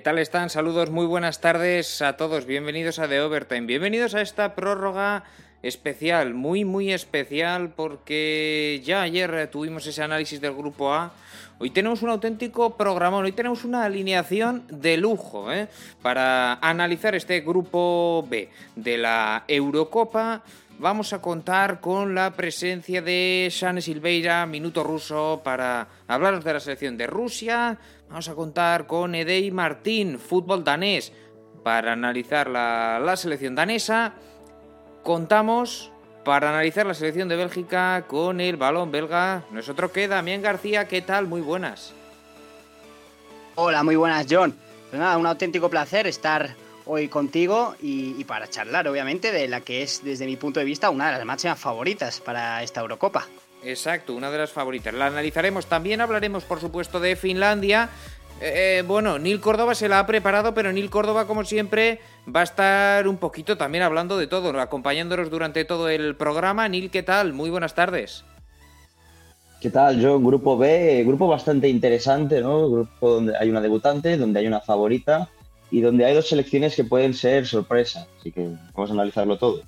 ¿Qué tal están? Saludos, muy buenas tardes a todos. Bienvenidos a The Overtime. Bienvenidos a esta prórroga especial, muy, muy especial, porque ya ayer tuvimos ese análisis del grupo A. Hoy tenemos un auténtico programón, hoy tenemos una alineación de lujo ¿eh? para analizar este grupo B de la Eurocopa vamos a contar con la presencia de Shane Silveira, Minuto Ruso, para hablaros de la selección de Rusia. Vamos a contar con Edei Martín, fútbol danés, para analizar la, selección danesa. Contamos para analizar la selección de Bélgica con el balón belga. No es otro que Damián García. ¿Qué tal? Muy buenas. Hola, muy buenas, John. Pues nada, un auténtico placer estar hoy contigo y, para charlar, obviamente, de la que es, desde mi punto de vista, una de las máximas favoritas para esta Eurocopa. Exacto, una de las favoritas. La analizaremos. También hablaremos, por supuesto, de Finlandia. Eh, eh, bueno, Neil Córdoba se la ha preparado, pero Neil Córdoba, como siempre, va a estar un poquito también hablando de todo, acompañándonos durante todo el programa. Neil, ¿qué tal? Muy buenas tardes. ¿Qué tal, John? Grupo B, grupo bastante interesante, ¿no? Grupo donde hay una debutante, donde hay una favorita y donde hay dos selecciones que pueden ser sorpresa. Así que vamos a analizarlo todo.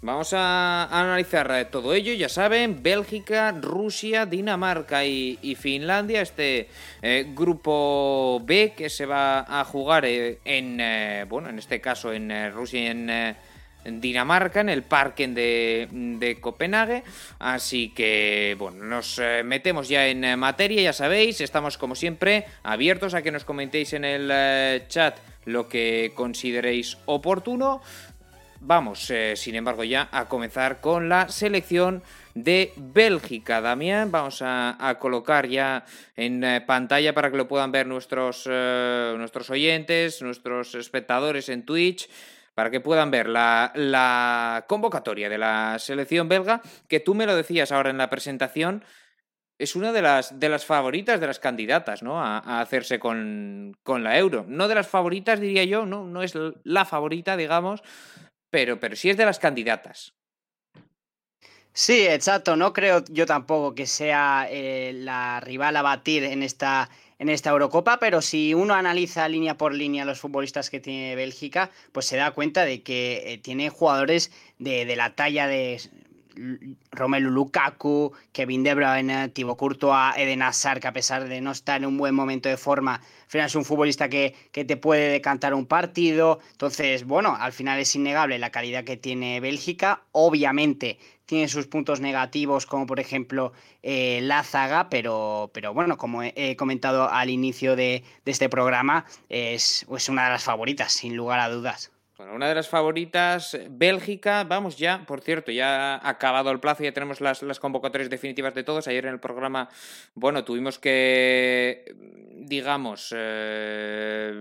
Vamos a analizar todo ello, ya saben, Bélgica, Rusia, Dinamarca y, Finlandia, este eh, grupo B que se va a jugar eh, en, eh, bueno, en este caso en Rusia y en Dinamarca, en el parque de, de, Copenhague. Así que, bueno, nos metemos ya en materia, ya sabéis, estamos como siempre abiertos a que nos comentéis en el chat lo que consideréis oportuno. Vamos, sin embargo, ya a comenzar con la selección de Bélgica. Damián, vamos a, colocar ya en pantalla para que lo puedan ver nuestros, nuestros oyentes, nuestros espectadores en Twitch para que puedan ver la, convocatoria de la selección belga, que tú me lo decías ahora en la presentación, es una de las, de las favoritas, de las candidatas, ¿no? A, hacerse con, la euro. No de las favoritas, diría yo, no, no es la favorita, digamos, pero, pero sí es de las candidatas. Sí, exacto. No creo yo tampoco que sea eh, la rival a batir en esta, en esta Eurocopa, pero si uno analiza línea por línea los futbolistas que tiene Bélgica, pues se da cuenta de que eh, tiene jugadores de, de la talla de Romelu Lukaku, Kevin De Bruyne, Thibaut Courtois, Eden Hazard, que a pesar de no estar en un buen momento de forma, al final es un futbolista que, que, te puede decantar un partido. Entonces, bueno, al final es innegable la calidad que tiene Bélgica. Obviamente tiene sus puntos negativos, como por ejemplo eh, la zaga, pero, pero bueno, como he, comentado al inicio de, este programa, es, es una de las favoritas, sin lugar a dudas. Bueno, una de las favoritas, Bélgica, vamos ya, por cierto, ya ha acabado el plazo, ya tenemos las, convocatorias definitivas de todos. Ayer en el programa, bueno, tuvimos que, digamos, eh,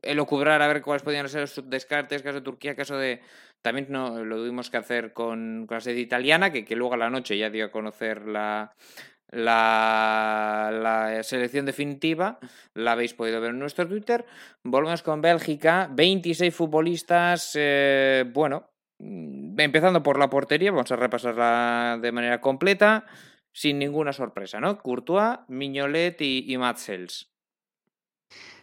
elocubrar a ver cuáles podían ser los descartes, caso de Turquía, caso de, también no, lo tuvimos que hacer con, la sede italiana, que, que, luego a la noche ya dio a conocer la, la, la, selección definitiva. La habéis podido ver en nuestro Twitter. Volvemos con Bélgica. 26 futbolistas. Eh, bueno, mm, empezando por la portería, vamos a repasarla de manera completa. Sin ninguna sorpresa, ¿no? Courtois, Mignolet y, y Matzels.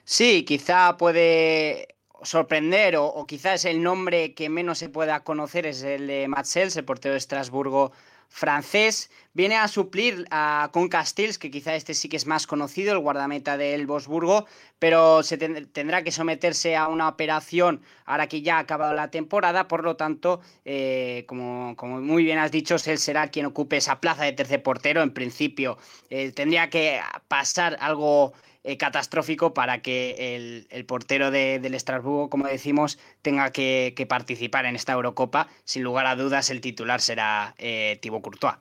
Sí, quizá puede sorprender o, quizás el nombre que menos se pueda conocer es el de Matsels, el portero de Estrasburgo francés. Viene a suplir a Con Castells, que quizá este sí que es más conocido, el guardameta del Bosburgo, pero se tendrá que someterse a una operación ahora que ya ha acabado la temporada, por lo tanto, eh, como, muy bien has dicho, él será quien ocupe esa plaza de tercer portero. En principio, eh, tendría que pasar algo eh, catastrófico para que el, portero del Estrasburgo, como decimos, tenga que, participar en esta Eurocopa. Sin lugar a dudas, el titular será eh, Thibaut Courtois.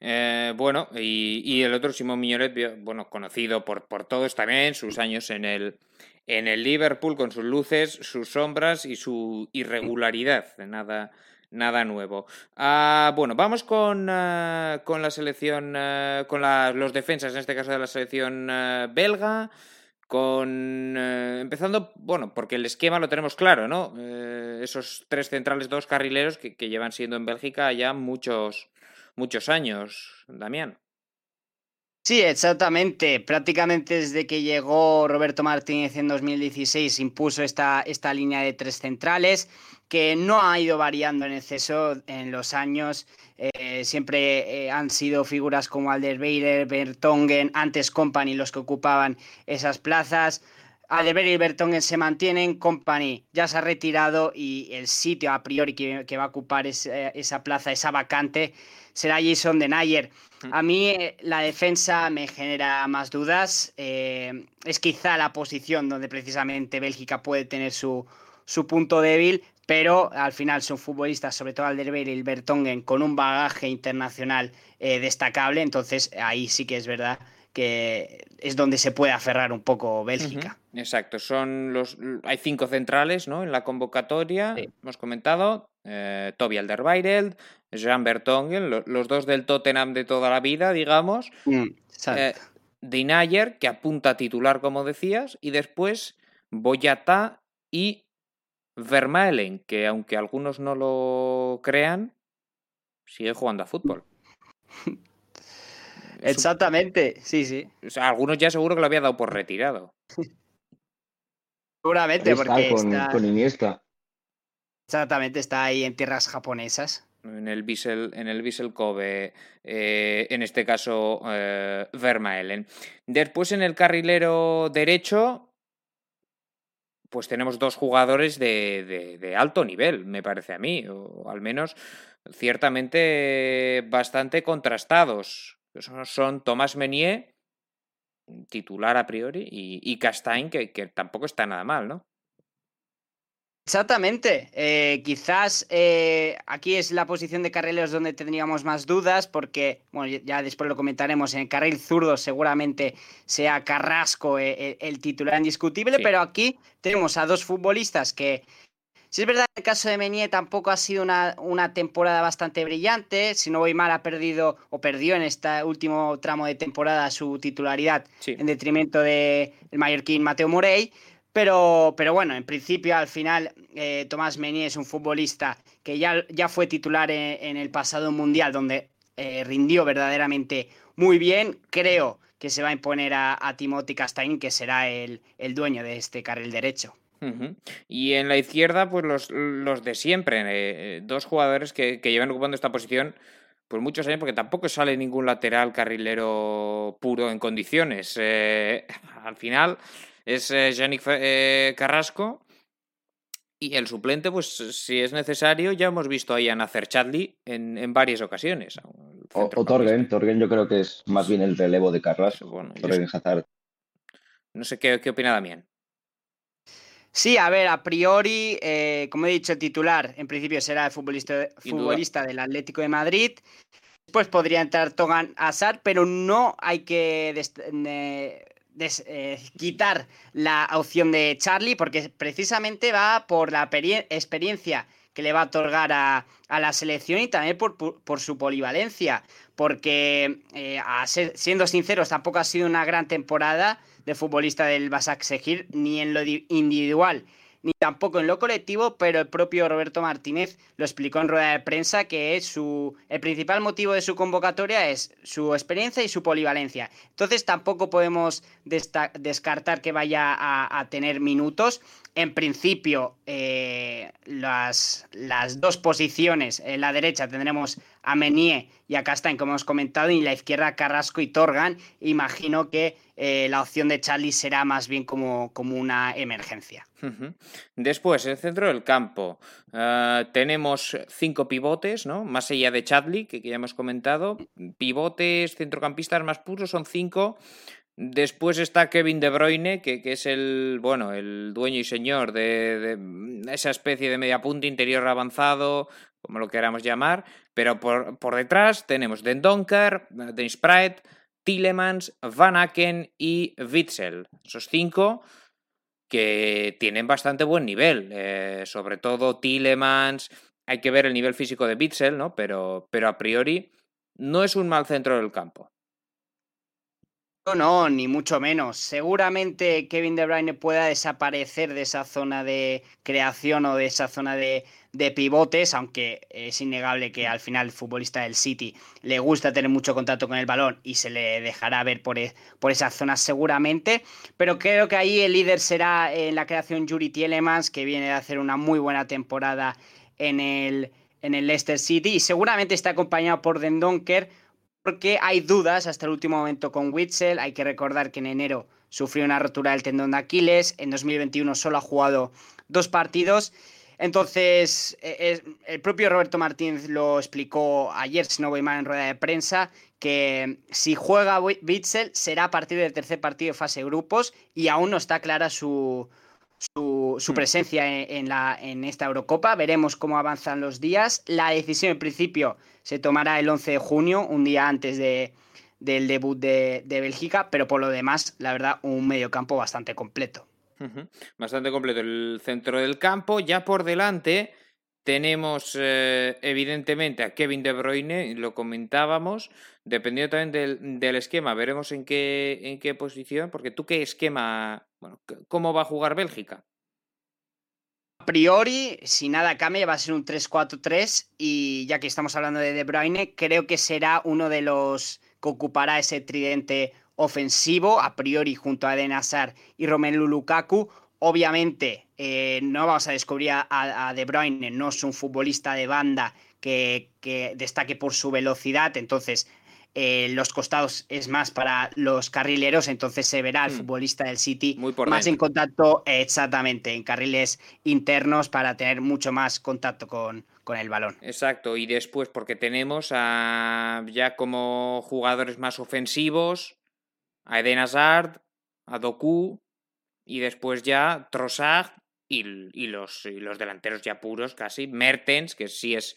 Eh, bueno, y, el otro, Simón Miñoret, bueno, conocido por, por todos también, sus años en el, en el Liverpool, con sus luces, sus sombras y su irregularidad. Nada, nada nuevo. Ah, bueno, vamos con, ah, con la selección, ah, con los defensas, en este caso de la selección belga. Con. empezando, bueno, porque el esquema lo tenemos claro, ¿no? Eh, esos tres centrales, dos carrileros que, que, llevan siendo en Bélgica ya muchos, muchos años, Damián. Sí, exactamente. Prácticamente desde que llegó Roberto Martínez en 2016 impuso esta, esta línea de tres centrales que no ha ido variando en exceso en los años. Eh, siempre eh, han sido figuras como Alderweireld, Bertongen, antes Company los que ocupaban esas plazas. Alderweireld y Bertongen se mantienen, Company ya se ha retirado y el sitio a priori que, va a ocupar esa plaza, esa vacante, será Jason Denayer. Mm. A mí eh, la defensa me genera más dudas. es quizá la posición donde precisamente Bélgica puede tener su, su punto débil, pero al final son futbolistas, sobre todo Alderweireld y el Bertongen, con un bagaje internacional eh, destacable, entonces ahí sí que es verdad que es donde se puede aferrar un poco Bélgica. Exacto, son los hay cinco centrales ¿no? en la convocatoria, hemos comentado, eh, Toby Alderweireld, Jean Bertongen, los dos del Tottenham de toda la vida, digamos, mm, eh, Dinayer, que apunta a titular, como decías, y después Boyata y Vermaelen, que aunque algunos no lo crean, sigue jugando a fútbol. Exactamente, sí, sí. O sea, algunos ya seguro que lo había dado por retirado. Seguramente, porque con, está... con, Iniesta. Exactamente, está ahí en tierras japonesas. En el Bissell, en el Kobe, eh, en este caso eh, Vermaelen. Después en el carrilero derecho, pues tenemos dos jugadores de, alto nivel, me parece a mí, o al menos ciertamente bastante contrastados. Son Tomás Menier, titular a priori, y, y que, que, tampoco está nada mal, ¿no? Exactamente. Eh, quizás eh, aquí es la posición de carrileros donde tendríamos más dudas, porque, bueno, ya después lo comentaremos, en el carril zurdo seguramente sea Carrasco eh, el, titular indiscutible, pero aquí tenemos a dos futbolistas que, si es verdad, el caso de Menier tampoco ha sido una, una, temporada bastante brillante, si no voy mal ha perdido o perdió en este último tramo de temporada su titularidad en detrimento del de mallorquín Mateo Morey. Pero, pero bueno, en principio, al final, eh, Tomás Menier es un futbolista que ya, ya fue titular en, el pasado mundial, donde eh, rindió verdaderamente muy bien. Creo que se va a imponer a, Timothy Castain, que será el, el, dueño de este carril derecho. Y en la izquierda, pues los, los de siempre, eh, dos jugadores que, que, llevan ocupando esta posición por muchos años, porque tampoco sale ningún lateral carrilero puro en condiciones. al final, es eh, Yannick eh, Carrasco. Y el suplente, pues si es necesario, ya hemos visto ahí a Nacer Chadley en, en varias ocasiones. O, Torgen, Torgen yo creo que es más bien el relevo de Carrasco. Bueno, Torgen Hazard. No sé qué, qué opina Damián. Sí, a ver, a priori, eh, como he dicho, el titular en principio será el futbolista, futbolista del Atlético de Madrid. Después podría entrar Togan Hazard, pero no hay que eh, quitar la opción de Charlie porque precisamente va por la experiencia que le va a otorgar a, la selección y también por, su polivalencia. Porque, eh, siendo sinceros, tampoco ha sido una gran temporada de futbolista del Basak Segir, ni en lo individual ni tampoco en lo colectivo, pero el propio Roberto Martínez lo explicó en rueda de prensa que su, el principal motivo de su convocatoria es su experiencia y su polivalencia. Entonces tampoco podemos descartar que vaya a, tener minutos. En principio, eh, las, las, dos posiciones, en la derecha tendremos a Menier y a Castain, como hemos comentado, y en la izquierda Carrasco y Torgan. Imagino que eh, la opción de Charlie será más bien como, como una emergencia. Después, en el centro del campo, eh, tenemos cinco pivotes, ¿no? Más allá de Chadley, que, ya hemos comentado. Pivotes, centrocampistas más puros, son cinco. Después está Kevin De Bruyne, que, es el, bueno, el dueño y señor de, esa especie de media punta interior avanzado, como lo queramos llamar. Pero por, por detrás tenemos Den Donker, Dennis Pratt, Tillemans, Van Aken y Witzel. Esos cinco que tienen bastante buen nivel. Eh, sobre todo Tillemans. Hay que ver el nivel físico de Witzel, ¿no? Pero, pero a priori no es un mal centro del campo. No, ni mucho menos. Seguramente Kevin De Bruyne pueda desaparecer de esa zona de creación o de esa zona de, pivotes, aunque es innegable que al final el futbolista del City le gusta tener mucho contacto con el balón y se le dejará ver por, e, por esas zonas seguramente. Pero creo que ahí el líder será en la creación Yuri Tielemans, que viene de hacer una muy buena temporada en el, en el Leicester City y seguramente está acompañado por Den Donker porque hay dudas hasta el último momento con Witzel. Hay que recordar que en enero sufrió una rotura del tendón de Aquiles, en 2021 solo ha jugado dos partidos. Entonces, e, el propio Roberto Martínez lo explicó ayer, si no voy mal, en rueda de prensa, que si juega Witzel será a partir del tercer partido de fase grupos y aún no está clara su, su, mm. presencia en, la, en esta Eurocopa. Veremos cómo avanzan los días. La decisión en principio se tomará el 11 de junio, un día antes de, del debut de, Bélgica, pero por lo demás, la verdad, un mediocampo bastante completo. Bastante completo el centro del campo. Ya por delante tenemos eh, evidentemente a Kevin De Bruyne, lo comentábamos, dependiendo también del, esquema, veremos en qué, en qué posición, porque tú qué esquema, bueno, ¿cómo va a jugar Bélgica? A priori, si nada cambia, va a ser un 3-4-3 y ya que estamos hablando de De Bruyne, creo que será uno de los que ocupará ese tridente ofensivo, a priori junto a Eden Hazard y Romelu Lukaku, Obviamente, eh, no vamos a descubrir a, De Bruyne, no es un futbolista de banda que, destaque por su velocidad, entonces eh, los costados es más para los carrileros, entonces se verá al hmm. futbolista del City más en contacto exactamente, en carriles internos para tener mucho más contacto con, con, el balón. Exacto, y después porque tenemos a, ya como jugadores más ofensivos a Eden Hazard, a Doku, y después ya Trossard y, los, los, delanteros ya puros casi, Mertens, que sí es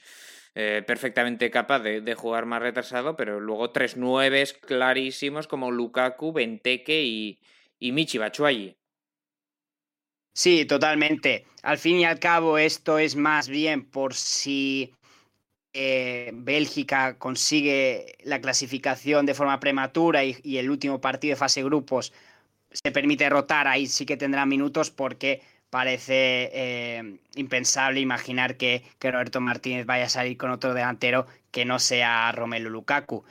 eh, perfectamente capaz de, jugar más retrasado, pero luego tres nueves clarísimos como Lukaku, Benteke y, y Michi Bachuayi. Sí, totalmente. Al fin y al cabo, esto es más bien por si eh, Bélgica consigue la clasificación de forma prematura y, y, el último partido de fase grupos se permite rotar, ahí sí que tendrá minutos porque parece eh, impensable imaginar que, Roberto Martínez vaya a salir con otro delantero que no sea Romelu Lukaku.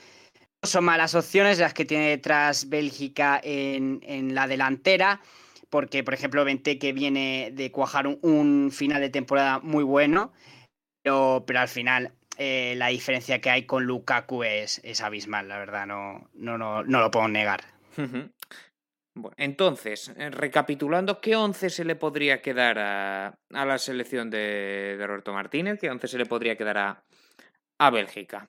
No son malas opciones las que tiene detrás Bélgica en, la delantera, porque por ejemplo que viene de cuajar un, final de temporada muy bueno, pero, pero al final eh, la diferencia que hay con Lukaku es, es abismal, la verdad, no, no, no, no lo puedo negar. Bueno, entonces, eh, recapitulando, ¿qué once se le podría quedar a, la selección de, Roberto Martínez? ¿Qué once se le podría quedar a, a Bélgica?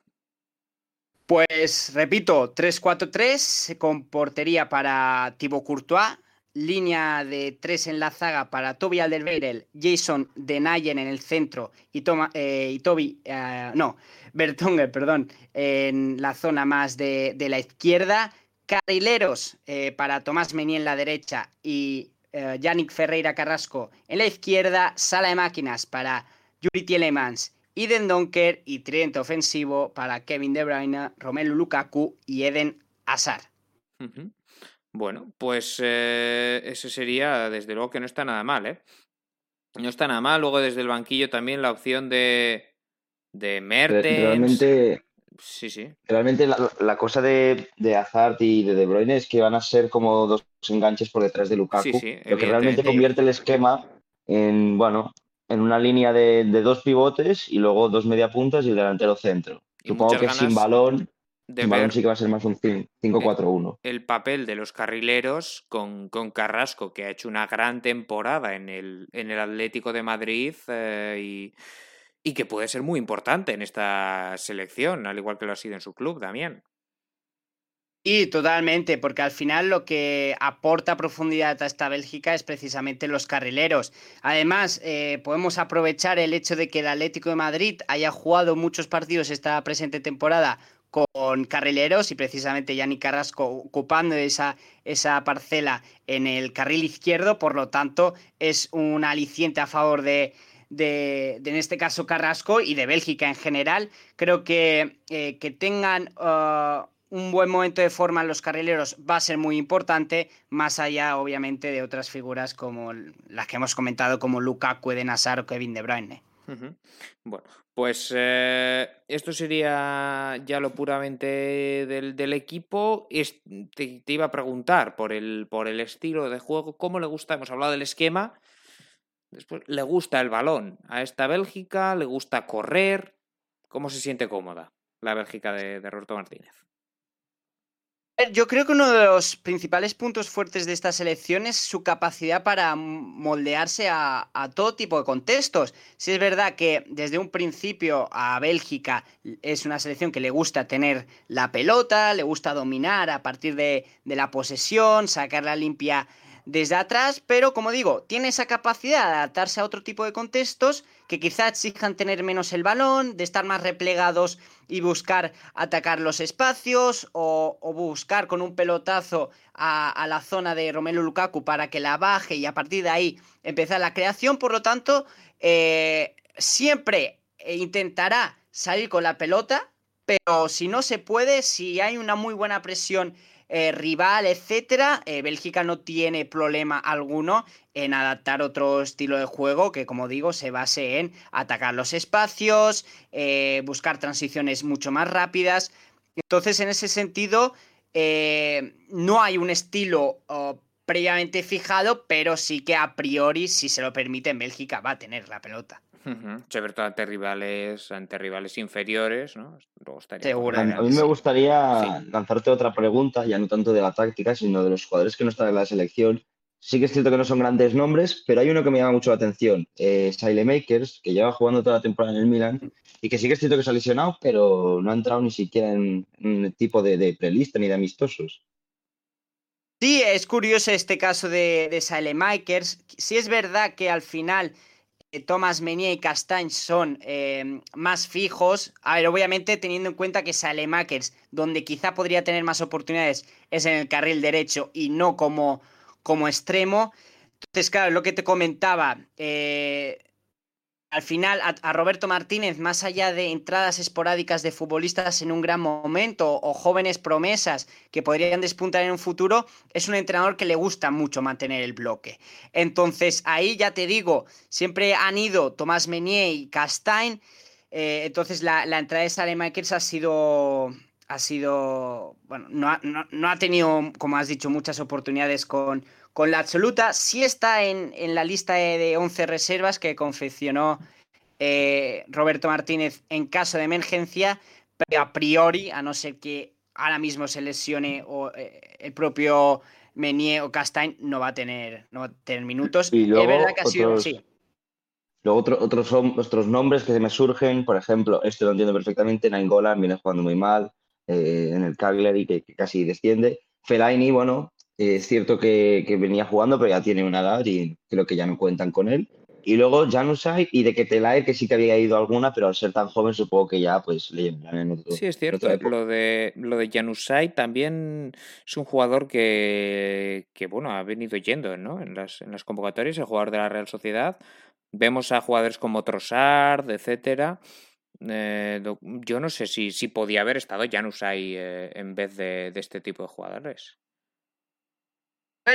Pues repito, 3-4-3 con portería para Thibaut Courtois, línea de tres en la zaga para Toby Alderweireld, Jason Denayen en el centro y, Toma, eh, y Toby, eh, no, perdón, en la zona más de, de la izquierda carrileros eh, para Tomás Mení en la derecha y eh, Yannick Ferreira Carrasco en la izquierda, sala de máquinas para Yuri Tielemans, Eden Donker y tridente ofensivo para Kevin De Bruyne, Romelu Lukaku y Eden Hazard. Bueno, pues eh, ese sería, desde luego que no está nada mal, ¿eh? No está nada mal. Luego desde el banquillo también la opción de, de Mertens. Realmente Sí, sí. Realmente la, cosa de, de Hazard y de De Bruyne es que van a ser como dos enganches por detrás de Lukaku, lo que realmente convierte el esquema en, bueno, en una línea de, dos pivotes y luego dos mediapuntas y el delantero centro. Supongo que sin balón, sin balón sí que va a ser más un 5-4-1. El papel de los carrileros con, con, Carrasco, que ha hecho una gran temporada en el, en el Atlético de Madrid eh, y y que puede ser muy importante en esta selección, al igual que lo ha sido en su club también. Y totalmente, porque al final lo que aporta profundidad a esta Bélgica es precisamente los carrileros. Además, eh, podemos aprovechar el hecho de que el Atlético de Madrid haya jugado muchos partidos esta presente temporada con carrileros y precisamente Yanni Carrasco ocupando esa, esa parcela en el carril izquierdo, por lo tanto es un aliciente a favor de, de, en este caso Carrasco y de Bélgica en general. Creo que, eh, que tengan uh, un buen momento de forma en los carrileros va a ser muy importante, más allá obviamente de otras figuras como las que hemos comentado como Lukaku, Eden Hazard o Kevin De Bruyne. Bueno, pues eh, esto sería ya lo puramente del, equipo. Te, iba a preguntar por el, por el estilo de juego, cómo le gusta, hemos hablado del esquema, después le gusta el balón a esta Bélgica, le gusta correr, ¿cómo se siente cómoda la Bélgica de Roberto Martínez? Yo creo que uno de los principales puntos fuertes de esta selección es su capacidad para moldearse a, todo tipo de contextos. Si es verdad que desde un principio a Bélgica es una selección que le gusta tener la pelota, le gusta dominar a partir de, de la posesión, sacarla limpia desde atrás, pero como digo, tiene esa capacidad de adaptarse a otro tipo de contextos que quizá exijan tener menos el balón, de estar más replegados y buscar atacar los espacios o, buscar con un pelotazo a, la zona de Romelu Lukaku para que la baje y a partir de ahí empezar la creación. Por lo tanto, eh, siempre intentará salir con la pelota, pero si no se puede, si hay una muy buena presión eh, rival, etcétera, eh, Bélgica no tiene problema alguno en adaptar otro estilo de juego que, como digo, se base en atacar los espacios, eh, buscar transiciones mucho más rápidas. Entonces, en ese sentido, no hay un estilo oh, previamente fijado, pero sí que a priori, si se lo permite, Bélgica va a tener la pelota. Sobre todo ante rivales, ante rivales inferiores, ¿no? A, mí me gustaría lanzarte otra pregunta, ya no tanto de la táctica, sino de los jugadores que no están en la selección. Sí que es cierto que no son grandes nombres, pero hay uno que me llama mucho la atención, eh, Makers, que lleva jugando toda la temporada en el Milan y que sí que es cierto que se ha lesionado, pero no ha entrado ni siquiera en, un tipo de, de prelista ni de amistosos. Sí, es curioso este caso de, de Makers. Sí es verdad que al final Thomas Menier y Castañ son eh, más fijos. A ver, obviamente teniendo en cuenta que Salemakers, donde quizá podría tener más oportunidades, es en el carril derecho y no como, como extremo. Entonces, claro, lo que te comentaba, eh, al final a, Roberto Martínez, más allá de entradas esporádicas de futbolistas en un gran momento o jóvenes promesas que podrían despuntar en un futuro, es un entrenador que le gusta mucho mantener el bloque. Entonces, ahí ya te digo, siempre han ido Tomás Menier y Castain. Eh, entonces, la, entrada de Salemakers ha sido. Ha sido. Bueno, no ha tenido, como has dicho, muchas oportunidades con, con la absoluta. Sí está en, la lista de, 11 reservas que confeccionó eh, Roberto Martínez en caso de emergencia, pero a priori, a no ser que ahora mismo se lesione o eh, el propio Menier o Castañ, no va a tener, no va a tener minutos. Y luego, es verdad que ha sido, sí. Luego otros, otros nombres que se me surgen, por ejemplo, este lo entiendo perfectamente, Nainggolan viene jugando muy mal, eh, en el Cagliari que, que, casi desciende. Fellaini, bueno, es cierto que, venía jugando, pero ya tiene una edad y creo que ya no cuentan con él. Y luego Janusay y de Ketelae, que sí que había ido alguna, pero al ser tan joven supongo que ya pues le en otro Sí, es cierto. Lo de, lo de Janusay también es un jugador que, que, bueno, ha venido yendo ¿no? en, las, en las convocatorias, el jugador de la Real Sociedad. Vemos a jugadores como Trossard, etcétera. Eh, yo no sé si, si podía haber estado Janusay eh, en vez de, de este tipo de jugadores.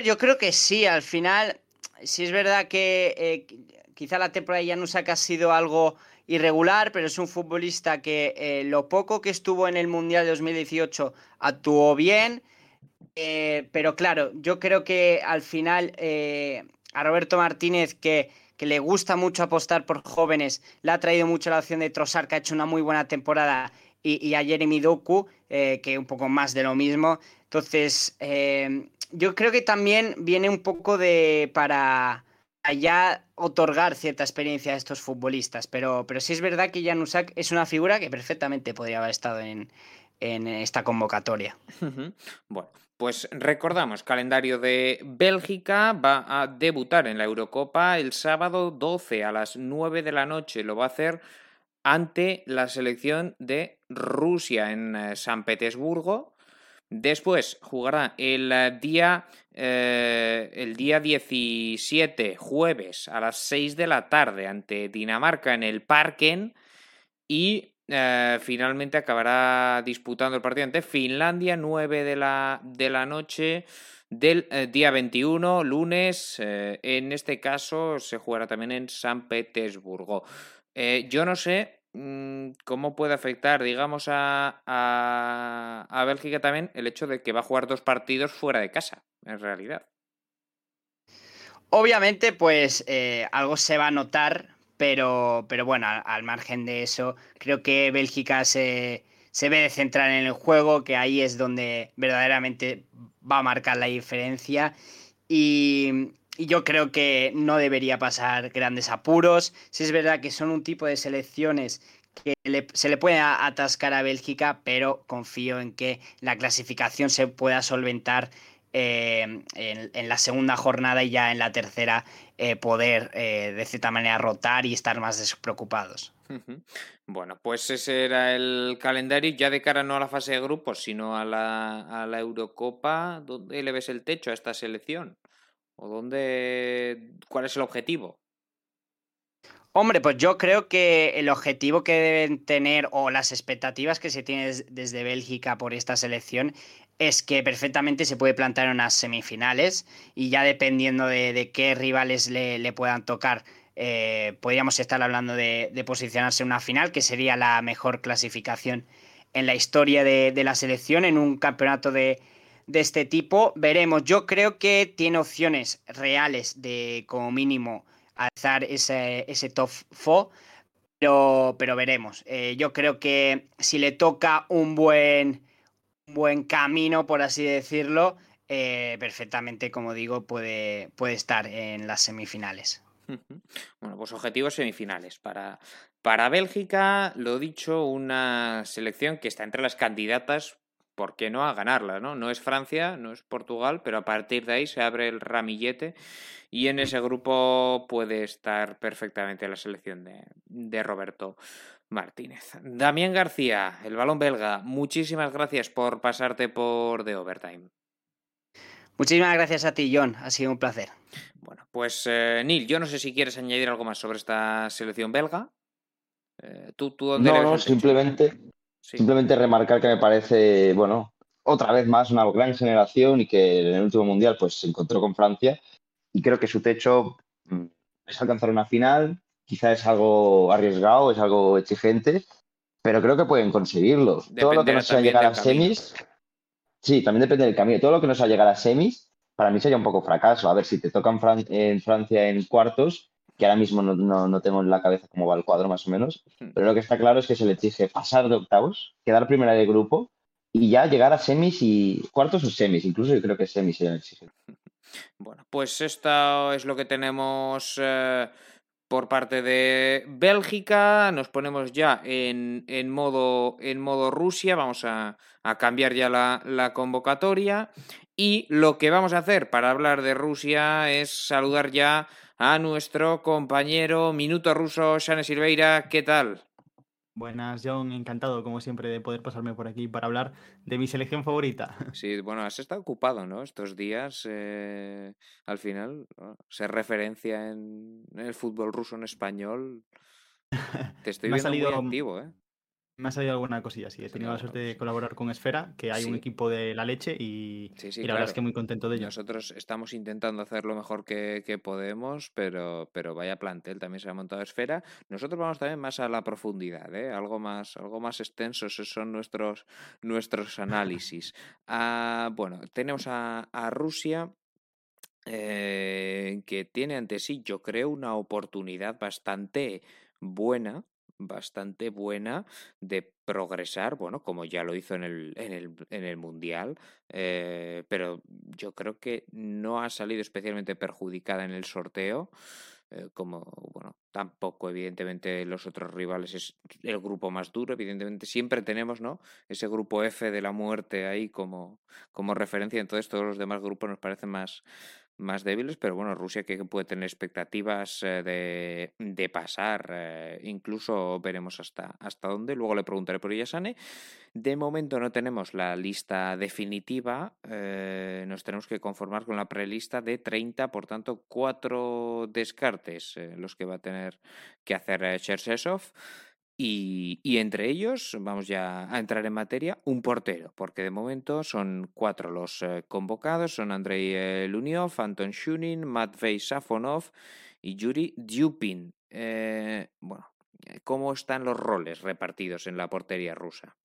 Yo creo que sí, al final, sí es verdad que eh, quizá la temporada de Januzak ha sido algo irregular, pero es un futbolista que lo poco que estuvo en el Mundial de 2018 actuó bien. Pero claro, yo creo que al final a Roberto Martínez, que, que, le gusta mucho apostar por jóvenes, le ha traído mucho la opción de Trossard, que ha hecho una muy buena temporada, y, y a Jeremy Doku, que un poco más de lo mismo. Entonces, yo creo que también viene un poco de para ya otorgar cierta experiencia a estos futbolistas, pero, pero sí es verdad que Janusak es una figura que perfectamente podría haber estado en, esta convocatoria. Bueno, pues recordamos, calendario de Bélgica va a debutar en la Eurocopa el sábado 12 a las 9 de la noche. Lo va a hacer ante la selección de Rusia en eh, San Petersburgo. Después jugará el eh, día, eh, el día 17, jueves, a las 6 de la tarde ante Dinamarca en el Parken. Y eh, finalmente acabará disputando el partido ante Finlandia, 9 de la, de la noche del eh, día 21, lunes. Eh, en este caso se jugará también en San Petersburgo. yo no sé mm, cómo puede afectar, digamos, a, a, Bélgica también el hecho de que va a jugar dos partidos fuera de casa, en realidad. Obviamente, pues algo se va a notar pero, pero bueno, al, margen de eso, creo que Bélgica se, ve de centrar en el juego, que ahí es donde verdaderamente va a marcar la diferencia. Y, yo creo que no debería pasar grandes apuros. Si es verdad que son un tipo de selecciones que se le puede atascar a Bélgica, pero confío en que la clasificación se pueda solventar eh, en, la segunda jornada y ya en la tercera eh, poder eh, de cierta manera rotar y estar más despreocupados. Bueno, pues ese era el calendario ya de cara no a la fase de grupos, sino a la, a la Eurocopa. ¿Dónde le ves el techo a esta selección? ¿O dónde, cuál es el objetivo? Hombre, pues yo creo que el objetivo que deben tener o las expectativas que se tienen desde Bélgica por esta selección es que perfectamente se puede plantar en unas semifinales y ya dependiendo de, qué rivales le, puedan tocar, eh, podríamos estar hablando de, posicionarse en una final, que sería la mejor clasificación en la historia de, la selección en un campeonato de, este tipo. Veremos, yo creo que tiene opciones reales de como mínimo alzar ese, ese top 4. Pero, pero veremos. Eh, yo creo que si le toca un buen, buen camino, por así decirlo, eh, perfectamente, como digo, puede, puede estar en las semifinales. Bueno, pues objetivos semifinales. Para, para Bélgica, lo dicho, una selección que está entre las candidatas, ¿por qué no?, a ganarla, ¿no? No es Francia, no es Portugal, pero a partir de ahí se abre el ramillete y en ese grupo puede estar perfectamente la selección de, de Roberto Martínez. Damián García, el balón belga, muchísimas gracias por pasarte por The Overtime. Muchísimas gracias a ti, John. Ha sido un placer. Bueno, pues eh, Neil, yo no sé si quieres añadir algo más sobre esta selección belga. Eh, ¿tú, tú no, no, simplemente, simplemente remarcar que me parece, bueno, otra vez más una gran generación y que en el último mundial pues se encontró con Francia y creo que su techo mm, es alcanzar una final Quizá es algo arriesgado, es algo exigente, pero creo que pueden conseguirlo. Todo lo que no sea llegar a semis, sí, también depende del camino. Todo lo que no sea llegar a semis, para mí sería un poco fracaso. A ver, si te tocan en Francia en cuartos, que ahora mismo no, tengo en la cabeza cómo va el cuadro más o menos, hmm. pero lo que está claro es que se le exige pasar de octavos, quedar primera de grupo y ya llegar a semis y cuartos o semis, incluso yo creo que semis serían exigentes. Bueno, pues esto es lo que tenemos eh, por parte de Bélgica. Nos ponemos ya en, en, modo, en modo, Rusia. Vamos a, a cambiar ya la, la, convocatoria. Y lo que vamos a hacer para hablar de Rusia es saludar ya a nuestro compañero Minuto Ruso, Shane Silveira. ¿Qué tal? Buenas, John. Encantado, como siempre, de poder pasarme por aquí para hablar de mi selección favorita. Sí, bueno, has estado ocupado, ¿no? Estos días, eh, al final, se referencia en el fútbol ruso en español. Te estoy viendo muy activo, ¿eh? Me ha salido alguna cosilla, sí. He tenido la suerte de colaborar con Esfera, que hay un equipo de la leche y, la verdad es que muy contento de ello. Nosotros estamos intentando hacer lo mejor que, podemos, pero, pero vaya plantel, también se ha montado Esfera. Nosotros vamos también más a la profundidad, ¿eh? algo, más, algo más extenso, esos son nuestros, nuestros análisis. Ah, bueno, tenemos a, Rusia, eh, que tiene ante sí, yo creo, una oportunidad bastante buena bastante buena de progresar, bueno, como ya lo hizo en el, en el, en el Mundial, eh, pero yo creo que no ha salido especialmente perjudicada en el sorteo. Eh, como, bueno, tampoco evidentemente los otros rivales es el grupo más duro, evidentemente siempre tenemos, ¿no? Ese grupo F de la muerte ahí como, como referencia, entonces todos los demás grupos nos parecen más, más débiles, pero bueno, Rusia que puede tener expectativas eh, de, de pasar, eh, incluso veremos hasta, hasta dónde, luego le preguntaré por Sane. De momento no tenemos la lista definitiva, eh, nos tenemos que conformar con la prelista de 30, por tanto, cuatro descartes los que va a tener que hacer Cherchesov. Y, entre ellos, vamos ya a entrar en materia, un portero, porque de momento son cuatro los eh, convocados, son Andrei eh, Luniov, Anton Shunin, Matvey Safonov y Yuri Dupin. Eh, bueno, ¿cómo están los roles repartidos en la portería rusa?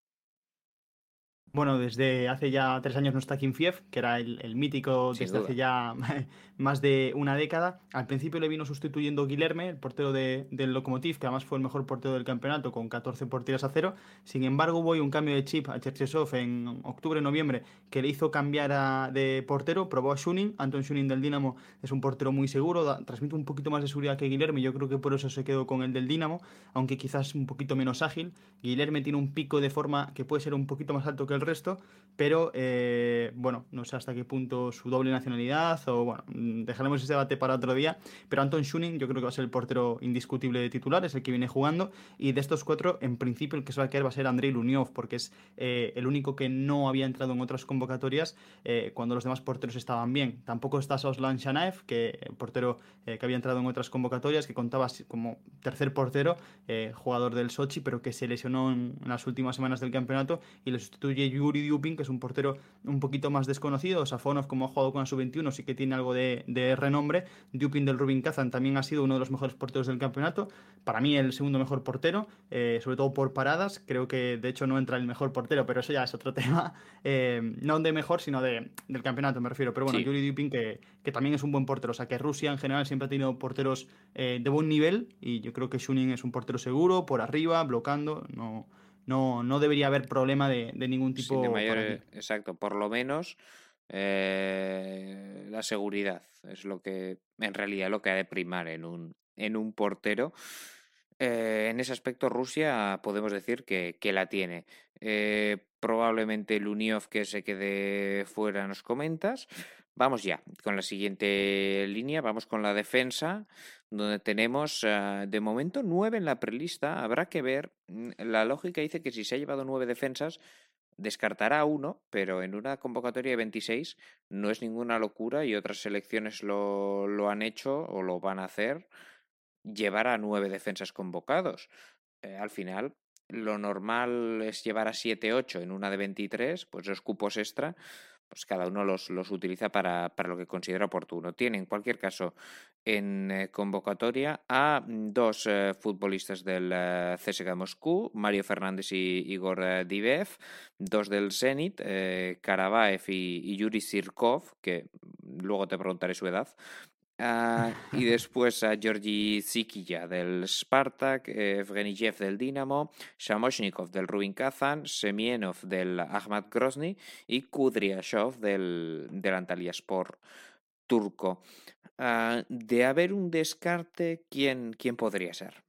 Bueno, desde hace ya tres años no está Kimfiev, que era el, mítico desde hace ya más de una década. Al principio le vino sustituyendo Guilherme, el portero del Lokomotiv, que además fue el mejor portero del campeonato con 14 porterías a cero. Sin embargo, hubo un cambio de chip a Cherchesov en octubre-noviembre que le hizo cambiar de portero. Probó a Shunin, Anton Shunin del Dinamo es un portero muy seguro, transmite un poquito más de seguridad que Guilherme. Yo creo que por eso se quedó con el del Dinamo, aunque quizás un poquito menos ágil. Guilherme tiene un pico de forma que puede ser un poquito más alto que el resto, pero eh, bueno, no sé hasta qué punto su doble nacionalidad o bueno, mm, dejaremos ese debate para otro día, pero Anton Schuning yo creo que va a ser el portero indiscutible de titular, es el que viene jugando y de estos cuatro, en principio el que se va a quedar va a ser Andrei Luniov, porque es eh, el único que no había entrado en otras convocatorias eh, cuando los demás porteros estaban bien. Tampoco está Soslan Shanaev, que el portero que había entrado en otras convocatorias, que contaba como tercer portero, jugador del Sochi, pero que se lesionó en, las últimas semanas del campeonato y le sustituye Yuri Dupin, que es un portero un poquito más desconocido. Safonov, como ha jugado con la sub-21, sí que tiene algo de, renombre. Dupin del Rubin Kazan también ha sido uno de los mejores porteros del campeonato. Para mí, el segundo mejor portero, eh, sobre todo por paradas. Creo que de hecho no entra el mejor portero, pero eso ya es otro tema. Eh, no de mejor, sino de, del campeonato, me refiero. Pero bueno, Yuri Dupin, que, que, también es un buen portero. O sea, que Rusia en general siempre ha tenido porteros eh, de buen nivel. Y yo creo que Shunin es un portero seguro, por arriba, bloqueando. No no, no debería haber problema de, ningún tipo. de mayor, exacto, por lo menos eh, la seguridad es lo que en realidad lo que ha de primar en un, en un portero. Eh, en ese aspecto Rusia podemos decir que, que la tiene. Eh, probablemente Luniov que se quede fuera nos comentas. Vamos ya con la siguiente línea, vamos con la defensa, donde tenemos ah, de momento nueve en la prelista. Habrá que ver, mm, la lógica dice que si se ha llevado nueve defensas, descartará uno, pero en una convocatoria de 26 no es ninguna locura y otras selecciones lo, lo han hecho o lo van a hacer, llevar a nueve defensas convocados. Eh, al final, lo normal es llevar a 7-8 en una de 23, pues los cupos extra pues cada uno los, los utiliza para, para, lo que considera oportuno. Tiene, en cualquier caso, en eh, convocatoria a dos eh, futbolistas del uh, CSKA Moscú, Mario Fernández y Igor Divev, dos del Zenit, Karavaev y, y Yuri Sirkov, que luego te preguntaré su edad, Ah, y después a Georgi Zikilla del Spartak, Evgenijev del Dinamo, Shamoshnikov del Rubin Kazan, Semienov del Ahmad Grozny y Kudryashov del, del Antalyaspor turco. Ah, de haber un descarte, ¿quién, quién podría ser?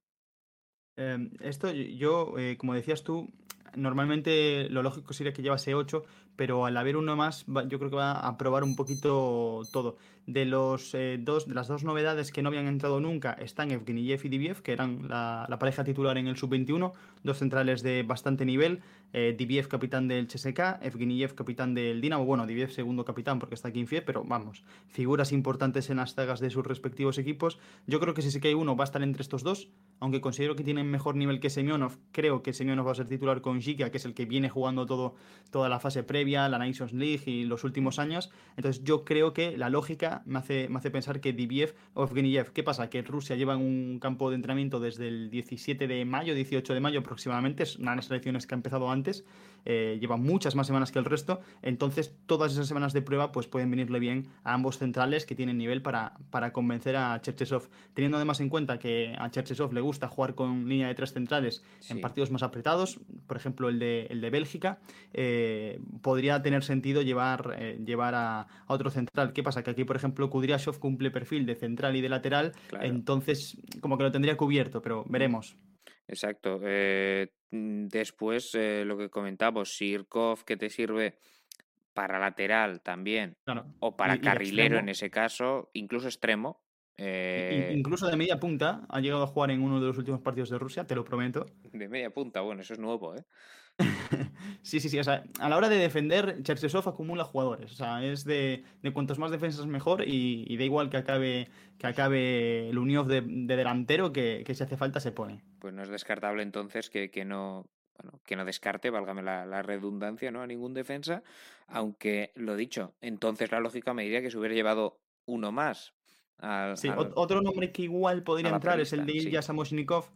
Em, esto yo, eh, como decías tú, normalmente lo lógico sería que llevase 8, pero al haber uno más, yo creo que va a probar un poquito todo. De, los, eh, dos, las dos novedades que no habían entrado nunca están Evgeniev y Diviev, que eran la, pareja titular en el sub-21, dos centrales de bastante nivel. Eh, Diviev, capitán del CSK, Evgeniev, capitán del Dinamo. Bueno, Diviev, segundo capitán porque está aquí en FIE, pero vamos, figuras importantes en las tagas de sus respectivos equipos. Yo creo que si se cae uno va a estar entre estos dos, aunque considero que tienen mejor nivel que Semyonov. Creo que Semyonov va a ser titular con Giga, que es el que viene jugando todo, toda la fase previa, la Nations League y los últimos años. Entonces, yo creo que la lógica me hace, me hace pensar que Diviev o Evgeniev, ¿qué pasa? Que Rusia lleva un campo de entrenamiento desde el 17 de mayo, 18 de mayo aproximadamente, es una de las elecciones que ha empezado antes, eh, lleva muchas más semanas que el resto, entonces todas esas semanas de prueba pues pueden venirle bien a ambos centrales que tienen nivel para, para convencer a Cherchesov, teniendo además en cuenta que a Cherchesov le gusta jugar con línea de tres centrales en partidos más apretados, por ejemplo el de, el de Bélgica, eh, podría tener sentido llevar, eh, llevar a, a, otro central. ¿Qué pasa? Que aquí, por ejemplo, ejemplo, Kudryashov cumple perfil de central y de lateral, entonces como que lo tendría cubierto, pero veremos. Exacto. Eh, mm, después, eh, lo que comentamos, Sirkov, que te sirve para lateral también, o para carrilero en ese caso, incluso extremo. Eh, incluso de media punta, ha llegado a jugar en uno de los últimos partidos de Rusia, te lo prometo. De media punta, bueno, eso es nuevo, ¿eh? Sí, sí, sí. O sea, a la hora de defender, Cherchesov acumula jugadores. O sea, es de, de cuantos más defensas mejor y, da igual que acabe, que acabe el Unión de, delantero que, que, si hace falta se pone. Pues no es descartable entonces que, que no, bueno, que no descarte, válgame la, redundancia, ¿no? A ningún defensa. Aunque, lo dicho, entonces la lógica me diría que se hubiera llevado uno más. sí, otro nombre que igual podría entrar es el de Ilya Samoshnikov